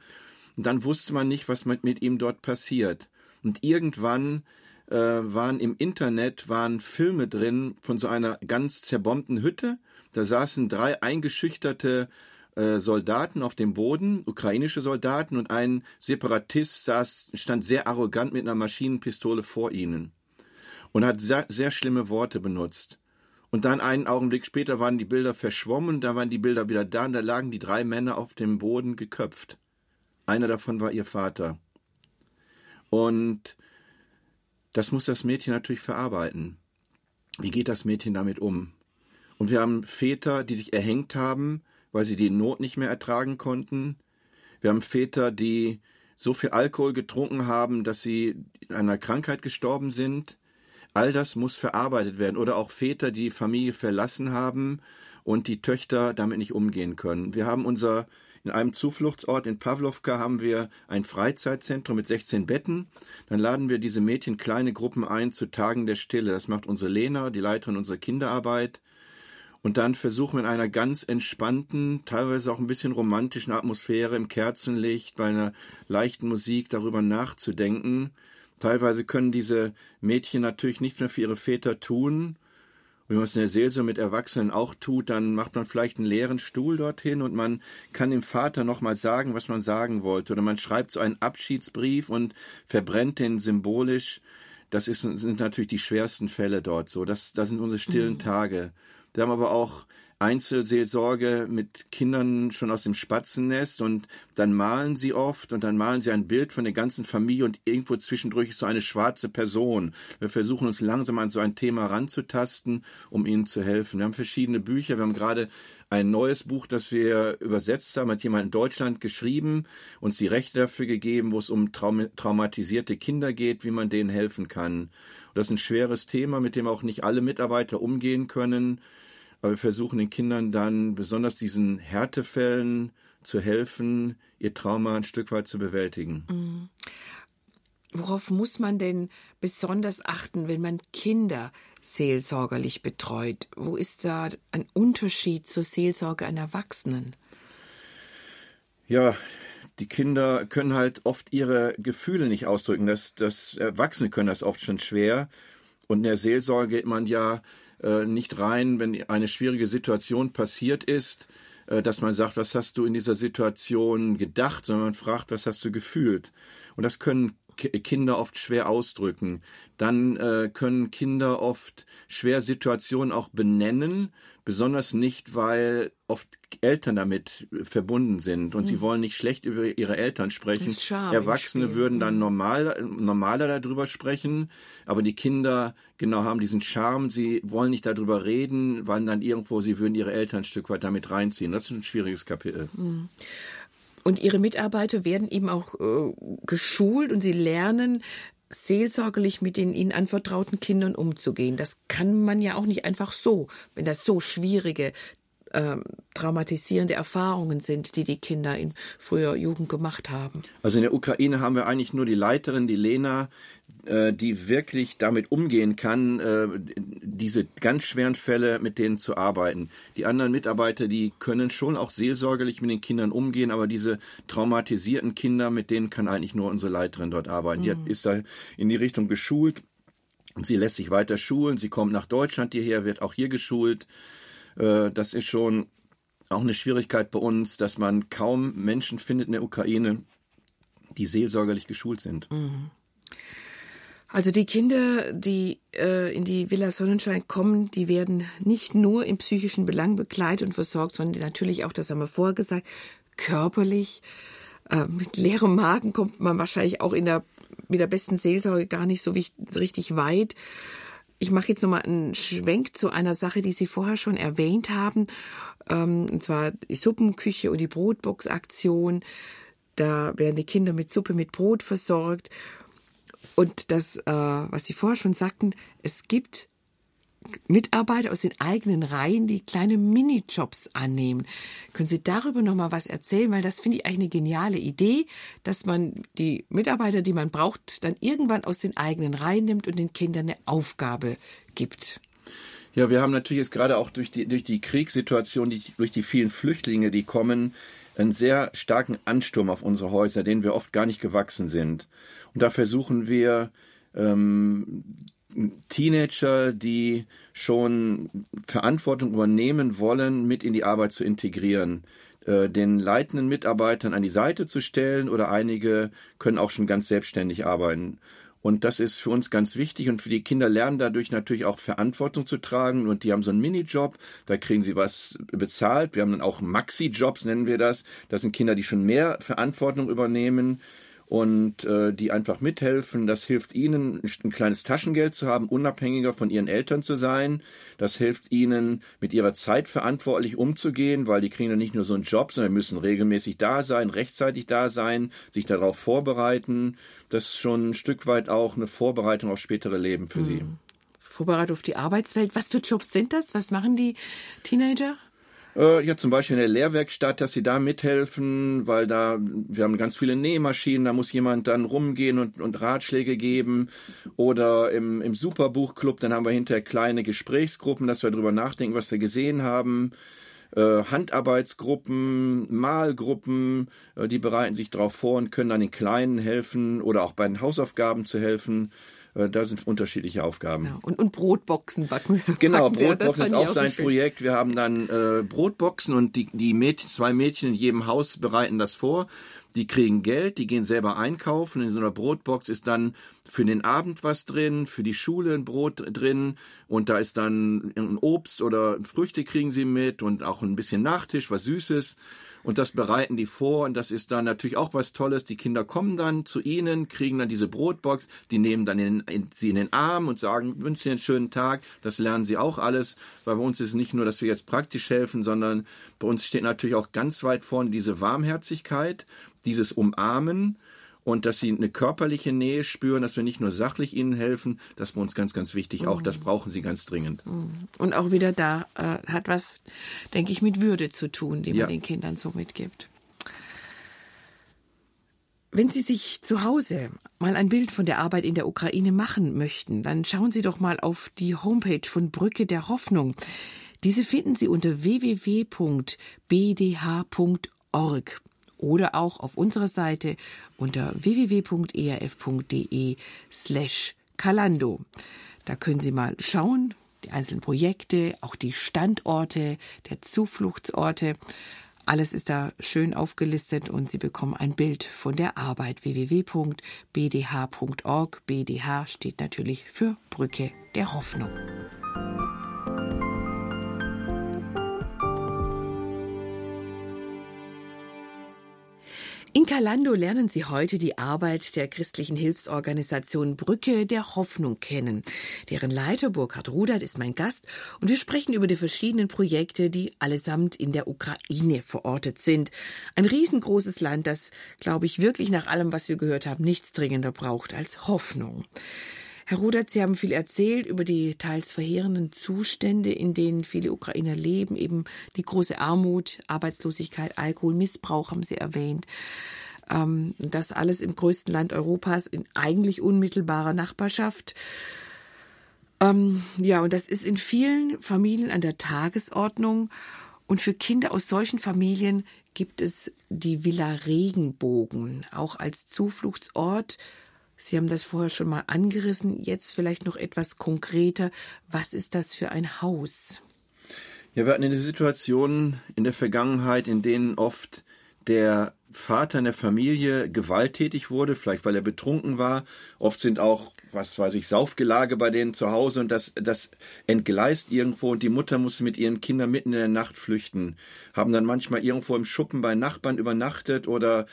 und dann wusste man nicht, was mit, mit ihm dort passiert. Und irgendwann äh, waren im Internet waren Filme drin von so einer ganz zerbombten Hütte da saßen drei eingeschüchterte äh, Soldaten auf dem Boden, ukrainische Soldaten, und ein Separatist saß, stand sehr arrogant mit einer Maschinenpistole vor ihnen und hat sehr, sehr schlimme Worte benutzt. Und dann einen Augenblick später waren die Bilder verschwommen, da waren die Bilder wieder da und da lagen die drei Männer auf dem Boden geköpft. Einer davon war ihr Vater. Und das muss das Mädchen natürlich verarbeiten. Wie geht das Mädchen damit um? Und wir haben Väter, die sich erhängt haben, weil sie die Not nicht mehr ertragen konnten. Wir haben Väter, die so viel Alkohol getrunken haben, dass sie einer Krankheit gestorben sind. All das muss verarbeitet werden. Oder auch Väter, die Familie verlassen haben und die Töchter damit nicht umgehen können. Wir haben unser, in einem Zufluchtsort in Pavlovka haben wir ein Freizeitzentrum mit 16 Betten. Dann laden wir diese Mädchen kleine Gruppen ein zu Tagen der Stille. Das macht unsere Lena, die Leiterin unserer Kinderarbeit. Und dann versuchen wir in einer ganz entspannten, teilweise auch ein bisschen romantischen Atmosphäre im Kerzenlicht, bei einer leichten Musik darüber nachzudenken. Teilweise können diese Mädchen natürlich nichts mehr für ihre Väter tun. Und wenn man es in der Seelsorge mit Erwachsenen auch tut, dann macht man vielleicht einen leeren Stuhl dorthin und man kann dem Vater nochmal sagen, was man sagen wollte. Oder man schreibt so einen Abschiedsbrief und verbrennt den symbolisch. Das ist, sind natürlich die schwersten Fälle dort so. Das, das sind unsere stillen mhm. Tage. Wir haben aber auch Einzelseelsorge mit Kindern schon aus dem Spatzennest und dann malen sie oft und dann malen sie ein Bild von der ganzen Familie und irgendwo zwischendurch ist so eine schwarze Person. Wir versuchen uns langsam an so ein Thema ranzutasten, um ihnen zu helfen. Wir haben verschiedene Bücher. Wir haben gerade ein neues Buch, das wir übersetzt haben, hat jemand in Deutschland geschrieben, uns die Rechte dafür gegeben, wo es um traum traumatisierte Kinder geht, wie man denen helfen kann. Und das ist ein schweres Thema, mit dem auch nicht alle Mitarbeiter umgehen können. Aber wir versuchen den Kindern dann besonders diesen Härtefällen zu helfen, ihr Trauma ein Stück weit zu bewältigen. Mhm. Worauf muss man denn besonders achten, wenn man Kinder seelsorgerlich betreut? Wo ist da ein Unterschied zur Seelsorge an Erwachsenen? Ja, die Kinder können halt oft ihre Gefühle nicht ausdrücken. Das, das Erwachsene können das oft schon schwer. Und in der Seelsorge geht man ja äh, nicht rein, wenn eine schwierige Situation passiert ist, äh, dass man sagt, was hast du in dieser Situation gedacht, sondern man fragt, was hast du gefühlt. Und das können Kinder oft schwer ausdrücken. Dann äh, können Kinder oft schwer Situationen auch benennen, besonders nicht, weil oft Eltern damit verbunden sind und mhm. sie wollen nicht schlecht über ihre Eltern sprechen. Erwachsene würden dann mhm. normal, normaler darüber sprechen, aber die Kinder genau haben diesen Charme, sie wollen nicht darüber reden, weil dann irgendwo sie würden ihre Eltern ein Stück weit damit reinziehen. Das ist ein schwieriges Kapitel. Mhm. Und ihre Mitarbeiter werden eben auch äh, geschult und sie lernen, seelsorgerlich mit den ihnen anvertrauten Kindern umzugehen. Das kann man ja auch nicht einfach so, wenn das so schwierige, äh, traumatisierende Erfahrungen sind, die die Kinder in früher Jugend gemacht haben. Also in der Ukraine haben wir eigentlich nur die Leiterin, die Lena, äh, die wirklich damit umgehen kann, äh, diese ganz schweren Fälle mit denen zu arbeiten. Die anderen Mitarbeiter, die können schon auch seelsorgerlich mit den Kindern umgehen, aber diese traumatisierten Kinder, mit denen kann eigentlich nur unsere Leiterin dort arbeiten. Mhm. Die ist da in die Richtung geschult und sie lässt sich weiter schulen. Sie kommt nach Deutschland hierher, wird auch hier geschult. Äh, das ist schon auch eine Schwierigkeit bei uns, dass man kaum Menschen findet in der Ukraine, die seelsorgerlich geschult sind. Mhm. Also die Kinder, die äh, in die Villa Sonnenschein kommen, die werden nicht nur im psychischen Belang begleitet und versorgt, sondern natürlich auch, das haben wir vorher gesagt, körperlich. Äh, mit leerem Magen kommt man wahrscheinlich auch in der, mit der besten Seelsorge gar nicht so wichtig, richtig weit. Ich mache jetzt nochmal einen Schwenk zu einer Sache, die Sie vorher schon erwähnt haben, ähm, und zwar die Suppenküche und die Brotbox-Aktion. Da werden die Kinder mit Suppe mit Brot versorgt. Und das, äh, was Sie vorher schon sagten, es gibt Mitarbeiter aus den eigenen Reihen, die kleine Minijobs annehmen. Können Sie darüber noch mal was erzählen? Weil das finde ich eigentlich eine geniale Idee, dass man die Mitarbeiter, die man braucht, dann irgendwann aus den eigenen Reihen nimmt und den Kindern eine Aufgabe gibt. Ja, wir haben natürlich jetzt gerade auch durch die, durch die Kriegssituation, die, durch die vielen Flüchtlinge, die kommen, einen sehr starken Ansturm auf unsere Häuser, denen wir oft gar nicht gewachsen sind. Und da versuchen wir ähm, Teenager, die schon Verantwortung übernehmen wollen, mit in die Arbeit zu integrieren äh, den leitenden Mitarbeitern an die Seite zu stellen oder einige können auch schon ganz selbstständig arbeiten. Und das ist für uns ganz wichtig und für die Kinder lernen dadurch natürlich auch Verantwortung zu tragen. Und die haben so einen Minijob, da kriegen sie was bezahlt. Wir haben dann auch Maxi-Jobs, nennen wir das. Das sind Kinder, die schon mehr Verantwortung übernehmen und äh, die einfach mithelfen. Das hilft ihnen, ein kleines Taschengeld zu haben, unabhängiger von ihren Eltern zu sein. Das hilft ihnen, mit ihrer Zeit verantwortlich umzugehen, weil die kriegen dann nicht nur so einen Job, sondern müssen regelmäßig da sein, rechtzeitig da sein, sich darauf vorbereiten. Das ist schon ein Stück weit auch eine Vorbereitung auf spätere Leben für mhm. sie. Vorbereitung auf die Arbeitswelt. Was für Jobs sind das? Was machen die Teenager? Äh, ja, zum Beispiel in der Lehrwerkstatt, dass sie da mithelfen, weil da, wir haben ganz viele Nähmaschinen, da muss jemand dann rumgehen und, und Ratschläge geben. Oder im, im Superbuchclub, dann haben wir hinterher kleine Gesprächsgruppen, dass wir darüber nachdenken, was wir gesehen haben. Äh, Handarbeitsgruppen, Malgruppen, äh, die bereiten sich darauf vor und können dann den Kleinen helfen oder auch bei den Hausaufgaben zu helfen. Äh, da sind unterschiedliche Aufgaben. Genau. Und, und Brotboxen backen. Genau, Brotboxen ist auch sein so Projekt. Wir haben dann äh, Brotboxen und die, die Mädchen, zwei Mädchen in jedem Haus bereiten das vor. Die kriegen Geld, die gehen selber einkaufen. In so einer Brotbox ist dann für den Abend was drin, für die Schule ein Brot drin und da ist dann ein Obst oder Früchte kriegen sie mit und auch ein bisschen Nachtisch, was Süßes. Und das bereiten die vor und das ist dann natürlich auch was Tolles. Die Kinder kommen dann zu ihnen, kriegen dann diese Brotbox, die nehmen dann in, in, sie in den Arm und sagen, wünschen einen schönen Tag. Das lernen sie auch alles, weil bei uns ist nicht nur, dass wir jetzt praktisch helfen, sondern bei uns steht natürlich auch ganz weit vorne diese Warmherzigkeit, dieses Umarmen und dass sie eine körperliche Nähe spüren, dass wir nicht nur sachlich ihnen helfen, das ist bei uns ganz, ganz wichtig. Auch das brauchen sie ganz dringend. Mhm. Und auch wieder da äh, hat was, denke ich, mit Würde zu tun, die man ja. den Kindern so mitgibt. Wenn Sie sich zu Hause mal ein Bild von der Arbeit in der Ukraine machen möchten, dann schauen Sie doch mal auf die Homepage von Brücke der Hoffnung. Diese finden Sie unter www.bdh.org oder auch auf unserer Seite unter www.erf.de slash Kalando. Da können Sie mal schauen, die einzelnen Projekte, auch die Standorte, der Zufluchtsorte. Alles ist da schön aufgelistet und Sie bekommen ein Bild von der Arbeit www.bdh.org. BDH steht natürlich für Brücke der Hoffnung. In Kalando lernen Sie heute die Arbeit der christlichen Hilfsorganisation Brücke der Hoffnung kennen. Deren Leiter Burkhard Rudert ist mein Gast und wir sprechen über die verschiedenen Projekte, die allesamt in der Ukraine verortet sind. Ein riesengroßes Land, das, glaube ich, wirklich nach allem, was wir gehört haben, nichts dringender braucht als Hoffnung. Herr Rudert, Sie haben viel erzählt über die teils verheerenden Zustände, in denen viele Ukrainer leben, eben die große Armut, Arbeitslosigkeit, Alkohol, Missbrauch haben Sie erwähnt. Ähm, das alles im größten Land Europas in eigentlich unmittelbarer Nachbarschaft. Ähm, ja, und das ist in vielen Familien an der Tagesordnung. Und für Kinder aus solchen Familien gibt es die Villa Regenbogen, auch als Zufluchtsort Sie haben das vorher schon mal angerissen, jetzt vielleicht noch etwas konkreter. Was ist das für ein Haus? Ja, wir hatten eine Situation in der Vergangenheit, in denen oft der Vater in der Familie gewalttätig wurde, vielleicht weil er betrunken war. Oft sind auch, was weiß ich, Saufgelage bei denen zu Hause und das, das entgleist irgendwo und die Mutter musste mit ihren Kindern mitten in der Nacht flüchten. Haben dann manchmal irgendwo im Schuppen bei Nachbarn übernachtet oder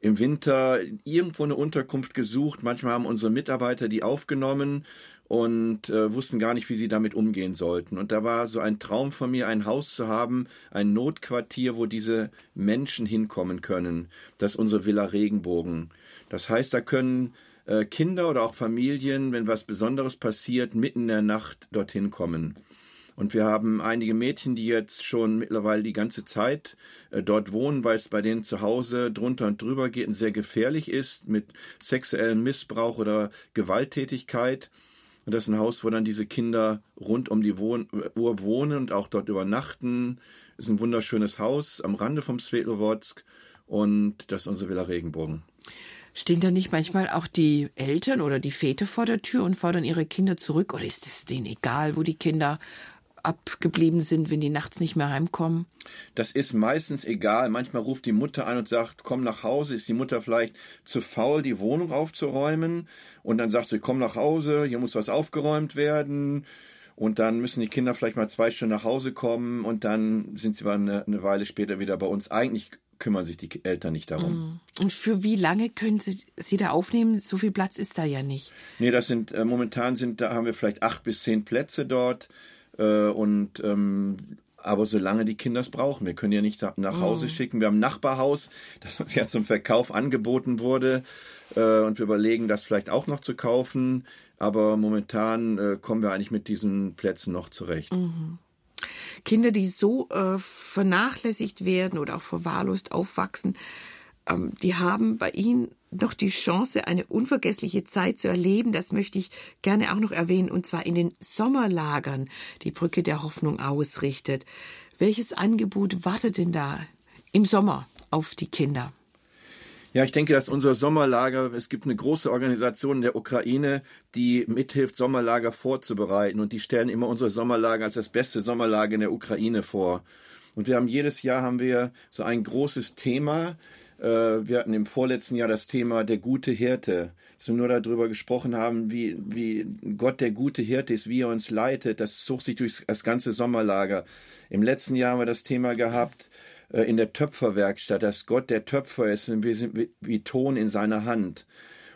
im Winter irgendwo eine Unterkunft gesucht. Manchmal haben unsere Mitarbeiter die aufgenommen und äh, wussten gar nicht, wie sie damit umgehen sollten. Und da war so ein Traum von mir, ein Haus zu haben, ein Notquartier, wo diese Menschen hinkommen können. Das ist unsere Villa Regenbogen. Das heißt, da können äh, Kinder oder auch Familien, wenn was Besonderes passiert, mitten in der Nacht dorthin kommen. Und wir haben einige Mädchen, die jetzt schon mittlerweile die ganze Zeit äh, dort wohnen, weil es bei denen zu Hause drunter und drüber geht und sehr gefährlich ist mit sexuellem Missbrauch oder Gewalttätigkeit. Und das ist ein Haus, wo dann diese Kinder rund um die Wohn Uhr wohnen und auch dort übernachten. Ist ein wunderschönes Haus am Rande vom Svetlowodsk und das ist unsere Villa Regenbogen. Stehen da nicht manchmal auch die Eltern oder die Väter vor der Tür und fordern ihre Kinder zurück? Oder ist es denen egal, wo die Kinder abgeblieben sind, wenn die nachts nicht mehr heimkommen? Das ist meistens egal. Manchmal ruft die Mutter an und sagt, komm nach Hause. Ist die Mutter vielleicht zu faul, die Wohnung aufzuräumen? Und dann sagt sie, komm nach Hause, hier muss was aufgeräumt werden. Und dann müssen die Kinder vielleicht mal zwei Stunden nach Hause kommen und dann sind sie eine, eine Weile später wieder bei uns. Eigentlich kümmern sich die Eltern nicht darum. Mm. Und für wie lange können Sie sie da aufnehmen? So viel Platz ist da ja nicht. Nee, das sind äh, momentan sind da haben wir vielleicht acht bis zehn Plätze dort. Äh, und ähm, aber solange die Kinder es brauchen, wir können ja nicht nach Hause mm. schicken. Wir haben ein Nachbarhaus, das uns ja zum Verkauf angeboten wurde äh, und wir überlegen, das vielleicht auch noch zu kaufen. Aber momentan äh, kommen wir eigentlich mit diesen Plätzen noch zurecht. Mhm. Kinder, die so äh, vernachlässigt werden oder auch verwahrlost aufwachsen, ähm, die haben bei Ihnen noch die Chance, eine unvergessliche Zeit zu erleben. Das möchte ich gerne auch noch erwähnen, und zwar in den Sommerlagern, die Brücke der Hoffnung ausrichtet. Welches Angebot wartet denn da im Sommer auf die Kinder? Ja, ich denke, dass unser Sommerlager, es gibt eine große Organisation in der Ukraine, die mithilft, Sommerlager vorzubereiten. Und die stellen immer unsere Sommerlager als das beste Sommerlager in der Ukraine vor. Und wir haben jedes Jahr haben wir so ein großes Thema, äh, wir hatten im vorletzten Jahr das Thema der gute Hirte, dass wir nur darüber gesprochen haben, wie, wie Gott der gute Hirte ist, wie er uns leitet. Das sucht sich durch das ganze Sommerlager. Im letzten Jahr haben wir das Thema gehabt in der Töpferwerkstatt, dass Gott der Töpfer ist und wir sind wie, Ton in seiner Hand.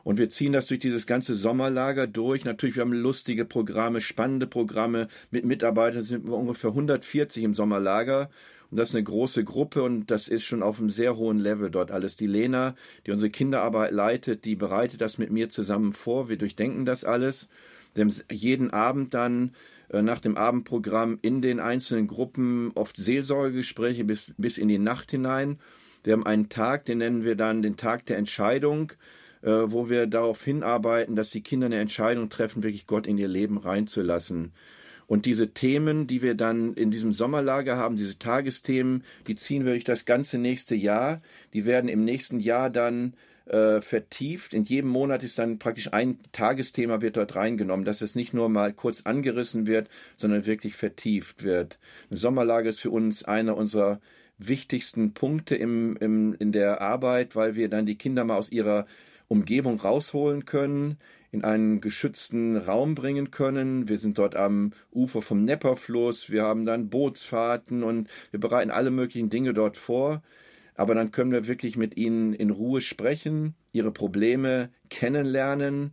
Und wir ziehen das durch dieses ganze Sommerlager durch. Natürlich, wir haben lustige Programme, spannende Programme. Mit Mitarbeitern sind wir ungefähr 140 im Sommerlager. Und das ist eine große Gruppe und das ist schon auf einem sehr hohen Level dort alles. Die Lena, die unsere Kinderarbeit leitet, die bereitet das mit mir zusammen vor. Wir durchdenken das alles. Wir haben jeden Abend dann äh, nach dem Abendprogramm in den einzelnen Gruppen oft Seelsorgegespräche bis, bis in die Nacht hinein. Wir haben einen Tag, den nennen wir dann den Tag der Entscheidung, äh, wo wir darauf hinarbeiten, dass die Kinder eine Entscheidung treffen, wirklich Gott in ihr Leben reinzulassen. Und diese Themen, die wir dann in diesem Sommerlager haben, diese Tagesthemen, die ziehen wir durch das ganze nächste Jahr. Die werden im nächsten Jahr dann äh, vertieft. In jedem Monat ist dann praktisch ein Tagesthema wird dort reingenommen, dass es nicht nur mal kurz angerissen wird, sondern wirklich vertieft wird. Ein Sommerlager ist für uns einer unserer wichtigsten Punkte im, im, in der Arbeit, weil wir dann die Kinder mal aus ihrer Umgebung rausholen können, in einen geschützten Raum bringen können. Wir sind dort am Ufer vom Nepperfluss, wir haben dann Bootsfahrten und wir bereiten alle möglichen Dinge dort vor. Aber dann können wir wirklich mit ihnen in Ruhe sprechen, ihre Probleme kennenlernen.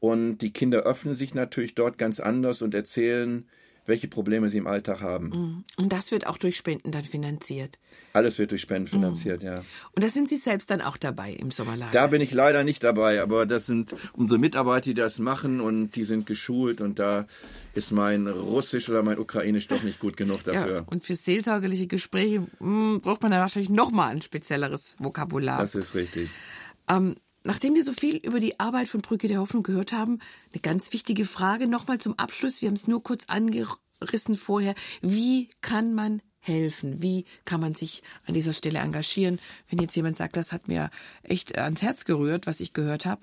Und die Kinder öffnen sich natürlich dort ganz anders und erzählen, welche Probleme sie im Alltag haben. Mm. Und das wird auch durch Spenden dann finanziert. Alles wird durch Spenden finanziert, mm. ja. Und da sind Sie selbst dann auch dabei im Sommerlager? Da bin ich leider nicht dabei, aber das sind unsere Mitarbeiter, die das machen und die sind geschult und da ist mein Russisch oder mein Ukrainisch doch nicht gut genug dafür. Ja, und für seelsorgerliche Gespräche mh, mm, braucht man dann wahrscheinlich nochmal ein spezielleres Vokabular. Das ist richtig. Ähm, Nachdem wir so viel über die Arbeit von Brücke der Hoffnung gehört haben, eine ganz wichtige Frage nochmal zum Abschluss. Wir haben es nur kurz angerissen vorher. Wie kann man helfen? Wie kann man sich an dieser Stelle engagieren? Wenn jetzt jemand sagt, das hat mir echt ans Herz gerührt, was ich gehört habe,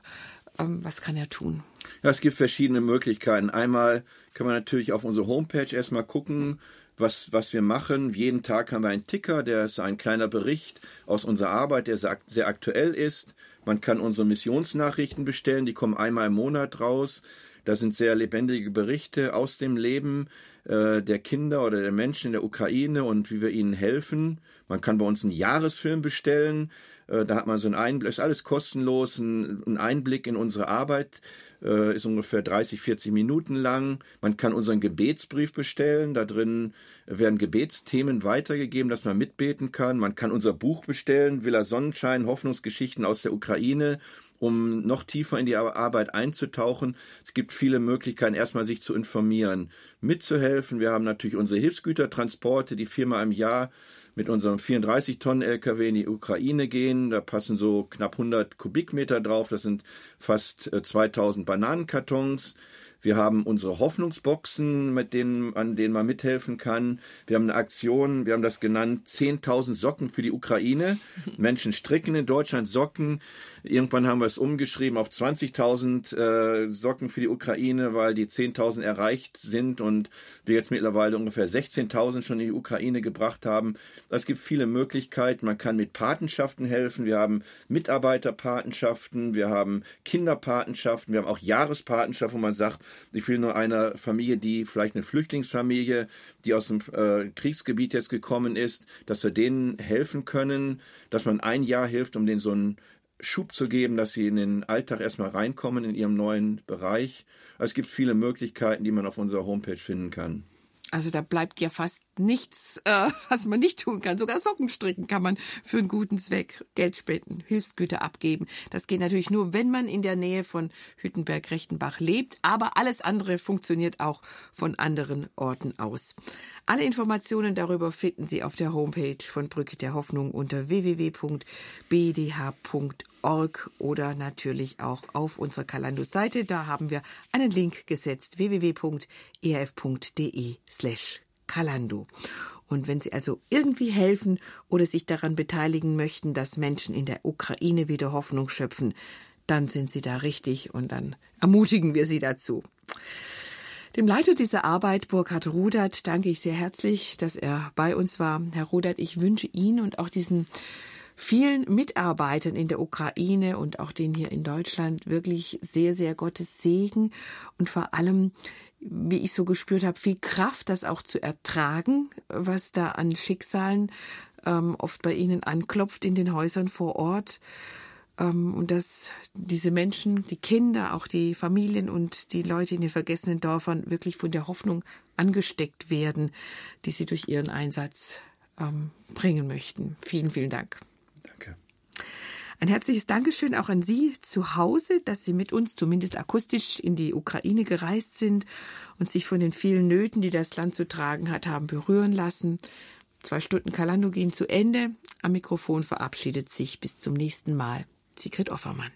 ähm, was kann er tun? Ja, es gibt verschiedene Möglichkeiten. Einmal kann man natürlich auf unsere Homepage erstmal gucken, was, was wir machen. Jeden Tag haben wir einen Ticker, der ist ein kleiner Bericht aus unserer Arbeit, der sehr, sehr aktuell ist. Man kann unsere Missionsnachrichten bestellen, die kommen einmal im Monat raus. Da sind sehr lebendige Berichte aus dem Leben äh, der Kinder oder der Menschen in der Ukraine und wie wir ihnen helfen. Man kann bei uns einen Jahresfilm bestellen. Äh, da hat man so einen Einblick, ist alles kostenlos, ein, ein Einblick in unsere Arbeit äh, ist ungefähr 30, 40 Minuten lang. Man kann unseren Gebetsbrief bestellen. Da drin werden Gebetsthemen weitergegeben, dass man mitbeten kann. Man kann unser Buch bestellen, Villa Sonnenschein, Hoffnungsgeschichten aus der Ukraine um noch tiefer in die Arbeit einzutauchen. Es gibt viele Möglichkeiten, erstmal sich zu informieren, mitzuhelfen. Wir haben natürlich unsere Hilfsgütertransporte, die viermal im Jahr mit unserem 34 Tonnen LKW in die Ukraine gehen. Da passen so knapp 100 Kubikmeter drauf. Das sind fast 2000 äh, Bananenkartons. Wir haben unsere Hoffnungsboxen, mit denen, an denen man mithelfen kann. Wir haben eine Aktion, wir haben das genannt, 10.000 Socken für die Ukraine. Menschen stricken in Deutschland Socken. Irgendwann haben wir es umgeschrieben auf 20.000 äh, Socken für die Ukraine, weil die 10.000 erreicht sind und wir jetzt mittlerweile ungefähr 16.000 schon in die Ukraine gebracht haben. Es gibt viele Möglichkeiten. Man kann mit Patenschaften helfen. Wir haben Mitarbeiterpatenschaften, wir haben Kinderpatenschaften, wir haben auch Jahrespatenschaften, wo man sagt, ich will nur einer Familie, die vielleicht eine Flüchtlingsfamilie, die aus dem äh, Kriegsgebiet jetzt gekommen ist, dass wir denen helfen können, dass man ein Jahr hilft, um denen so einen Schub zu geben, dass sie in den Alltag erstmal reinkommen in ihrem neuen Bereich. Es gibt viele Möglichkeiten, die man auf unserer Homepage finden kann. Also da bleibt ja fast nichts, äh, was man nicht tun kann. Sogar Socken stricken kann man für einen guten Zweck, Geld spenden, Hilfsgüter abgeben. Das geht natürlich nur, wenn man in der Nähe von Hüttenberg-Rechtenbach lebt. Aber alles andere funktioniert auch von anderen Orten aus. Alle Informationen darüber finden Sie auf der Homepage von Brücke der Hoffnung unter www.bdh.org oder natürlich auch auf unserer Kalandus-Seite. Da haben wir einen Link gesetzt www.erf.de Kalando. Und wenn Sie also irgendwie helfen oder sich daran beteiligen möchten, dass Menschen in der Ukraine wieder Hoffnung schöpfen, dann sind Sie da richtig und dann ermutigen wir Sie dazu. Dem Leiter dieser Arbeit, Burkhard Rudert, danke ich sehr herzlich, dass er bei uns war. Herr Rudert, ich wünsche Ihnen und auch diesen vielen Mitarbeitern in der Ukraine und auch den hier in Deutschland wirklich sehr, sehr Gottes Segen und vor allem, wie ich so gespürt habe, viel Kraft, das auch zu ertragen, was da an Schicksalen ähm, oft bei Ihnen anklopft in den Häusern vor Ort. Ähm, und dass diese Menschen, die Kinder, auch die Familien und die Leute in den vergessenen Dörfern wirklich von der Hoffnung angesteckt werden, die sie durch ihren Einsatz ähm, bringen möchten. Vielen, vielen Dank. Ein herzliches Dankeschön auch an Sie zu Hause, dass Sie mit uns zumindest akustisch in die Ukraine gereist sind und sich von den vielen Nöten, die das Land zu tragen hat, haben berühren lassen. Zwei Stunden Kalando gehen zu Ende. Am Mikrofon verabschiedet sich bis zum nächsten Mal. Sigrid Offermann.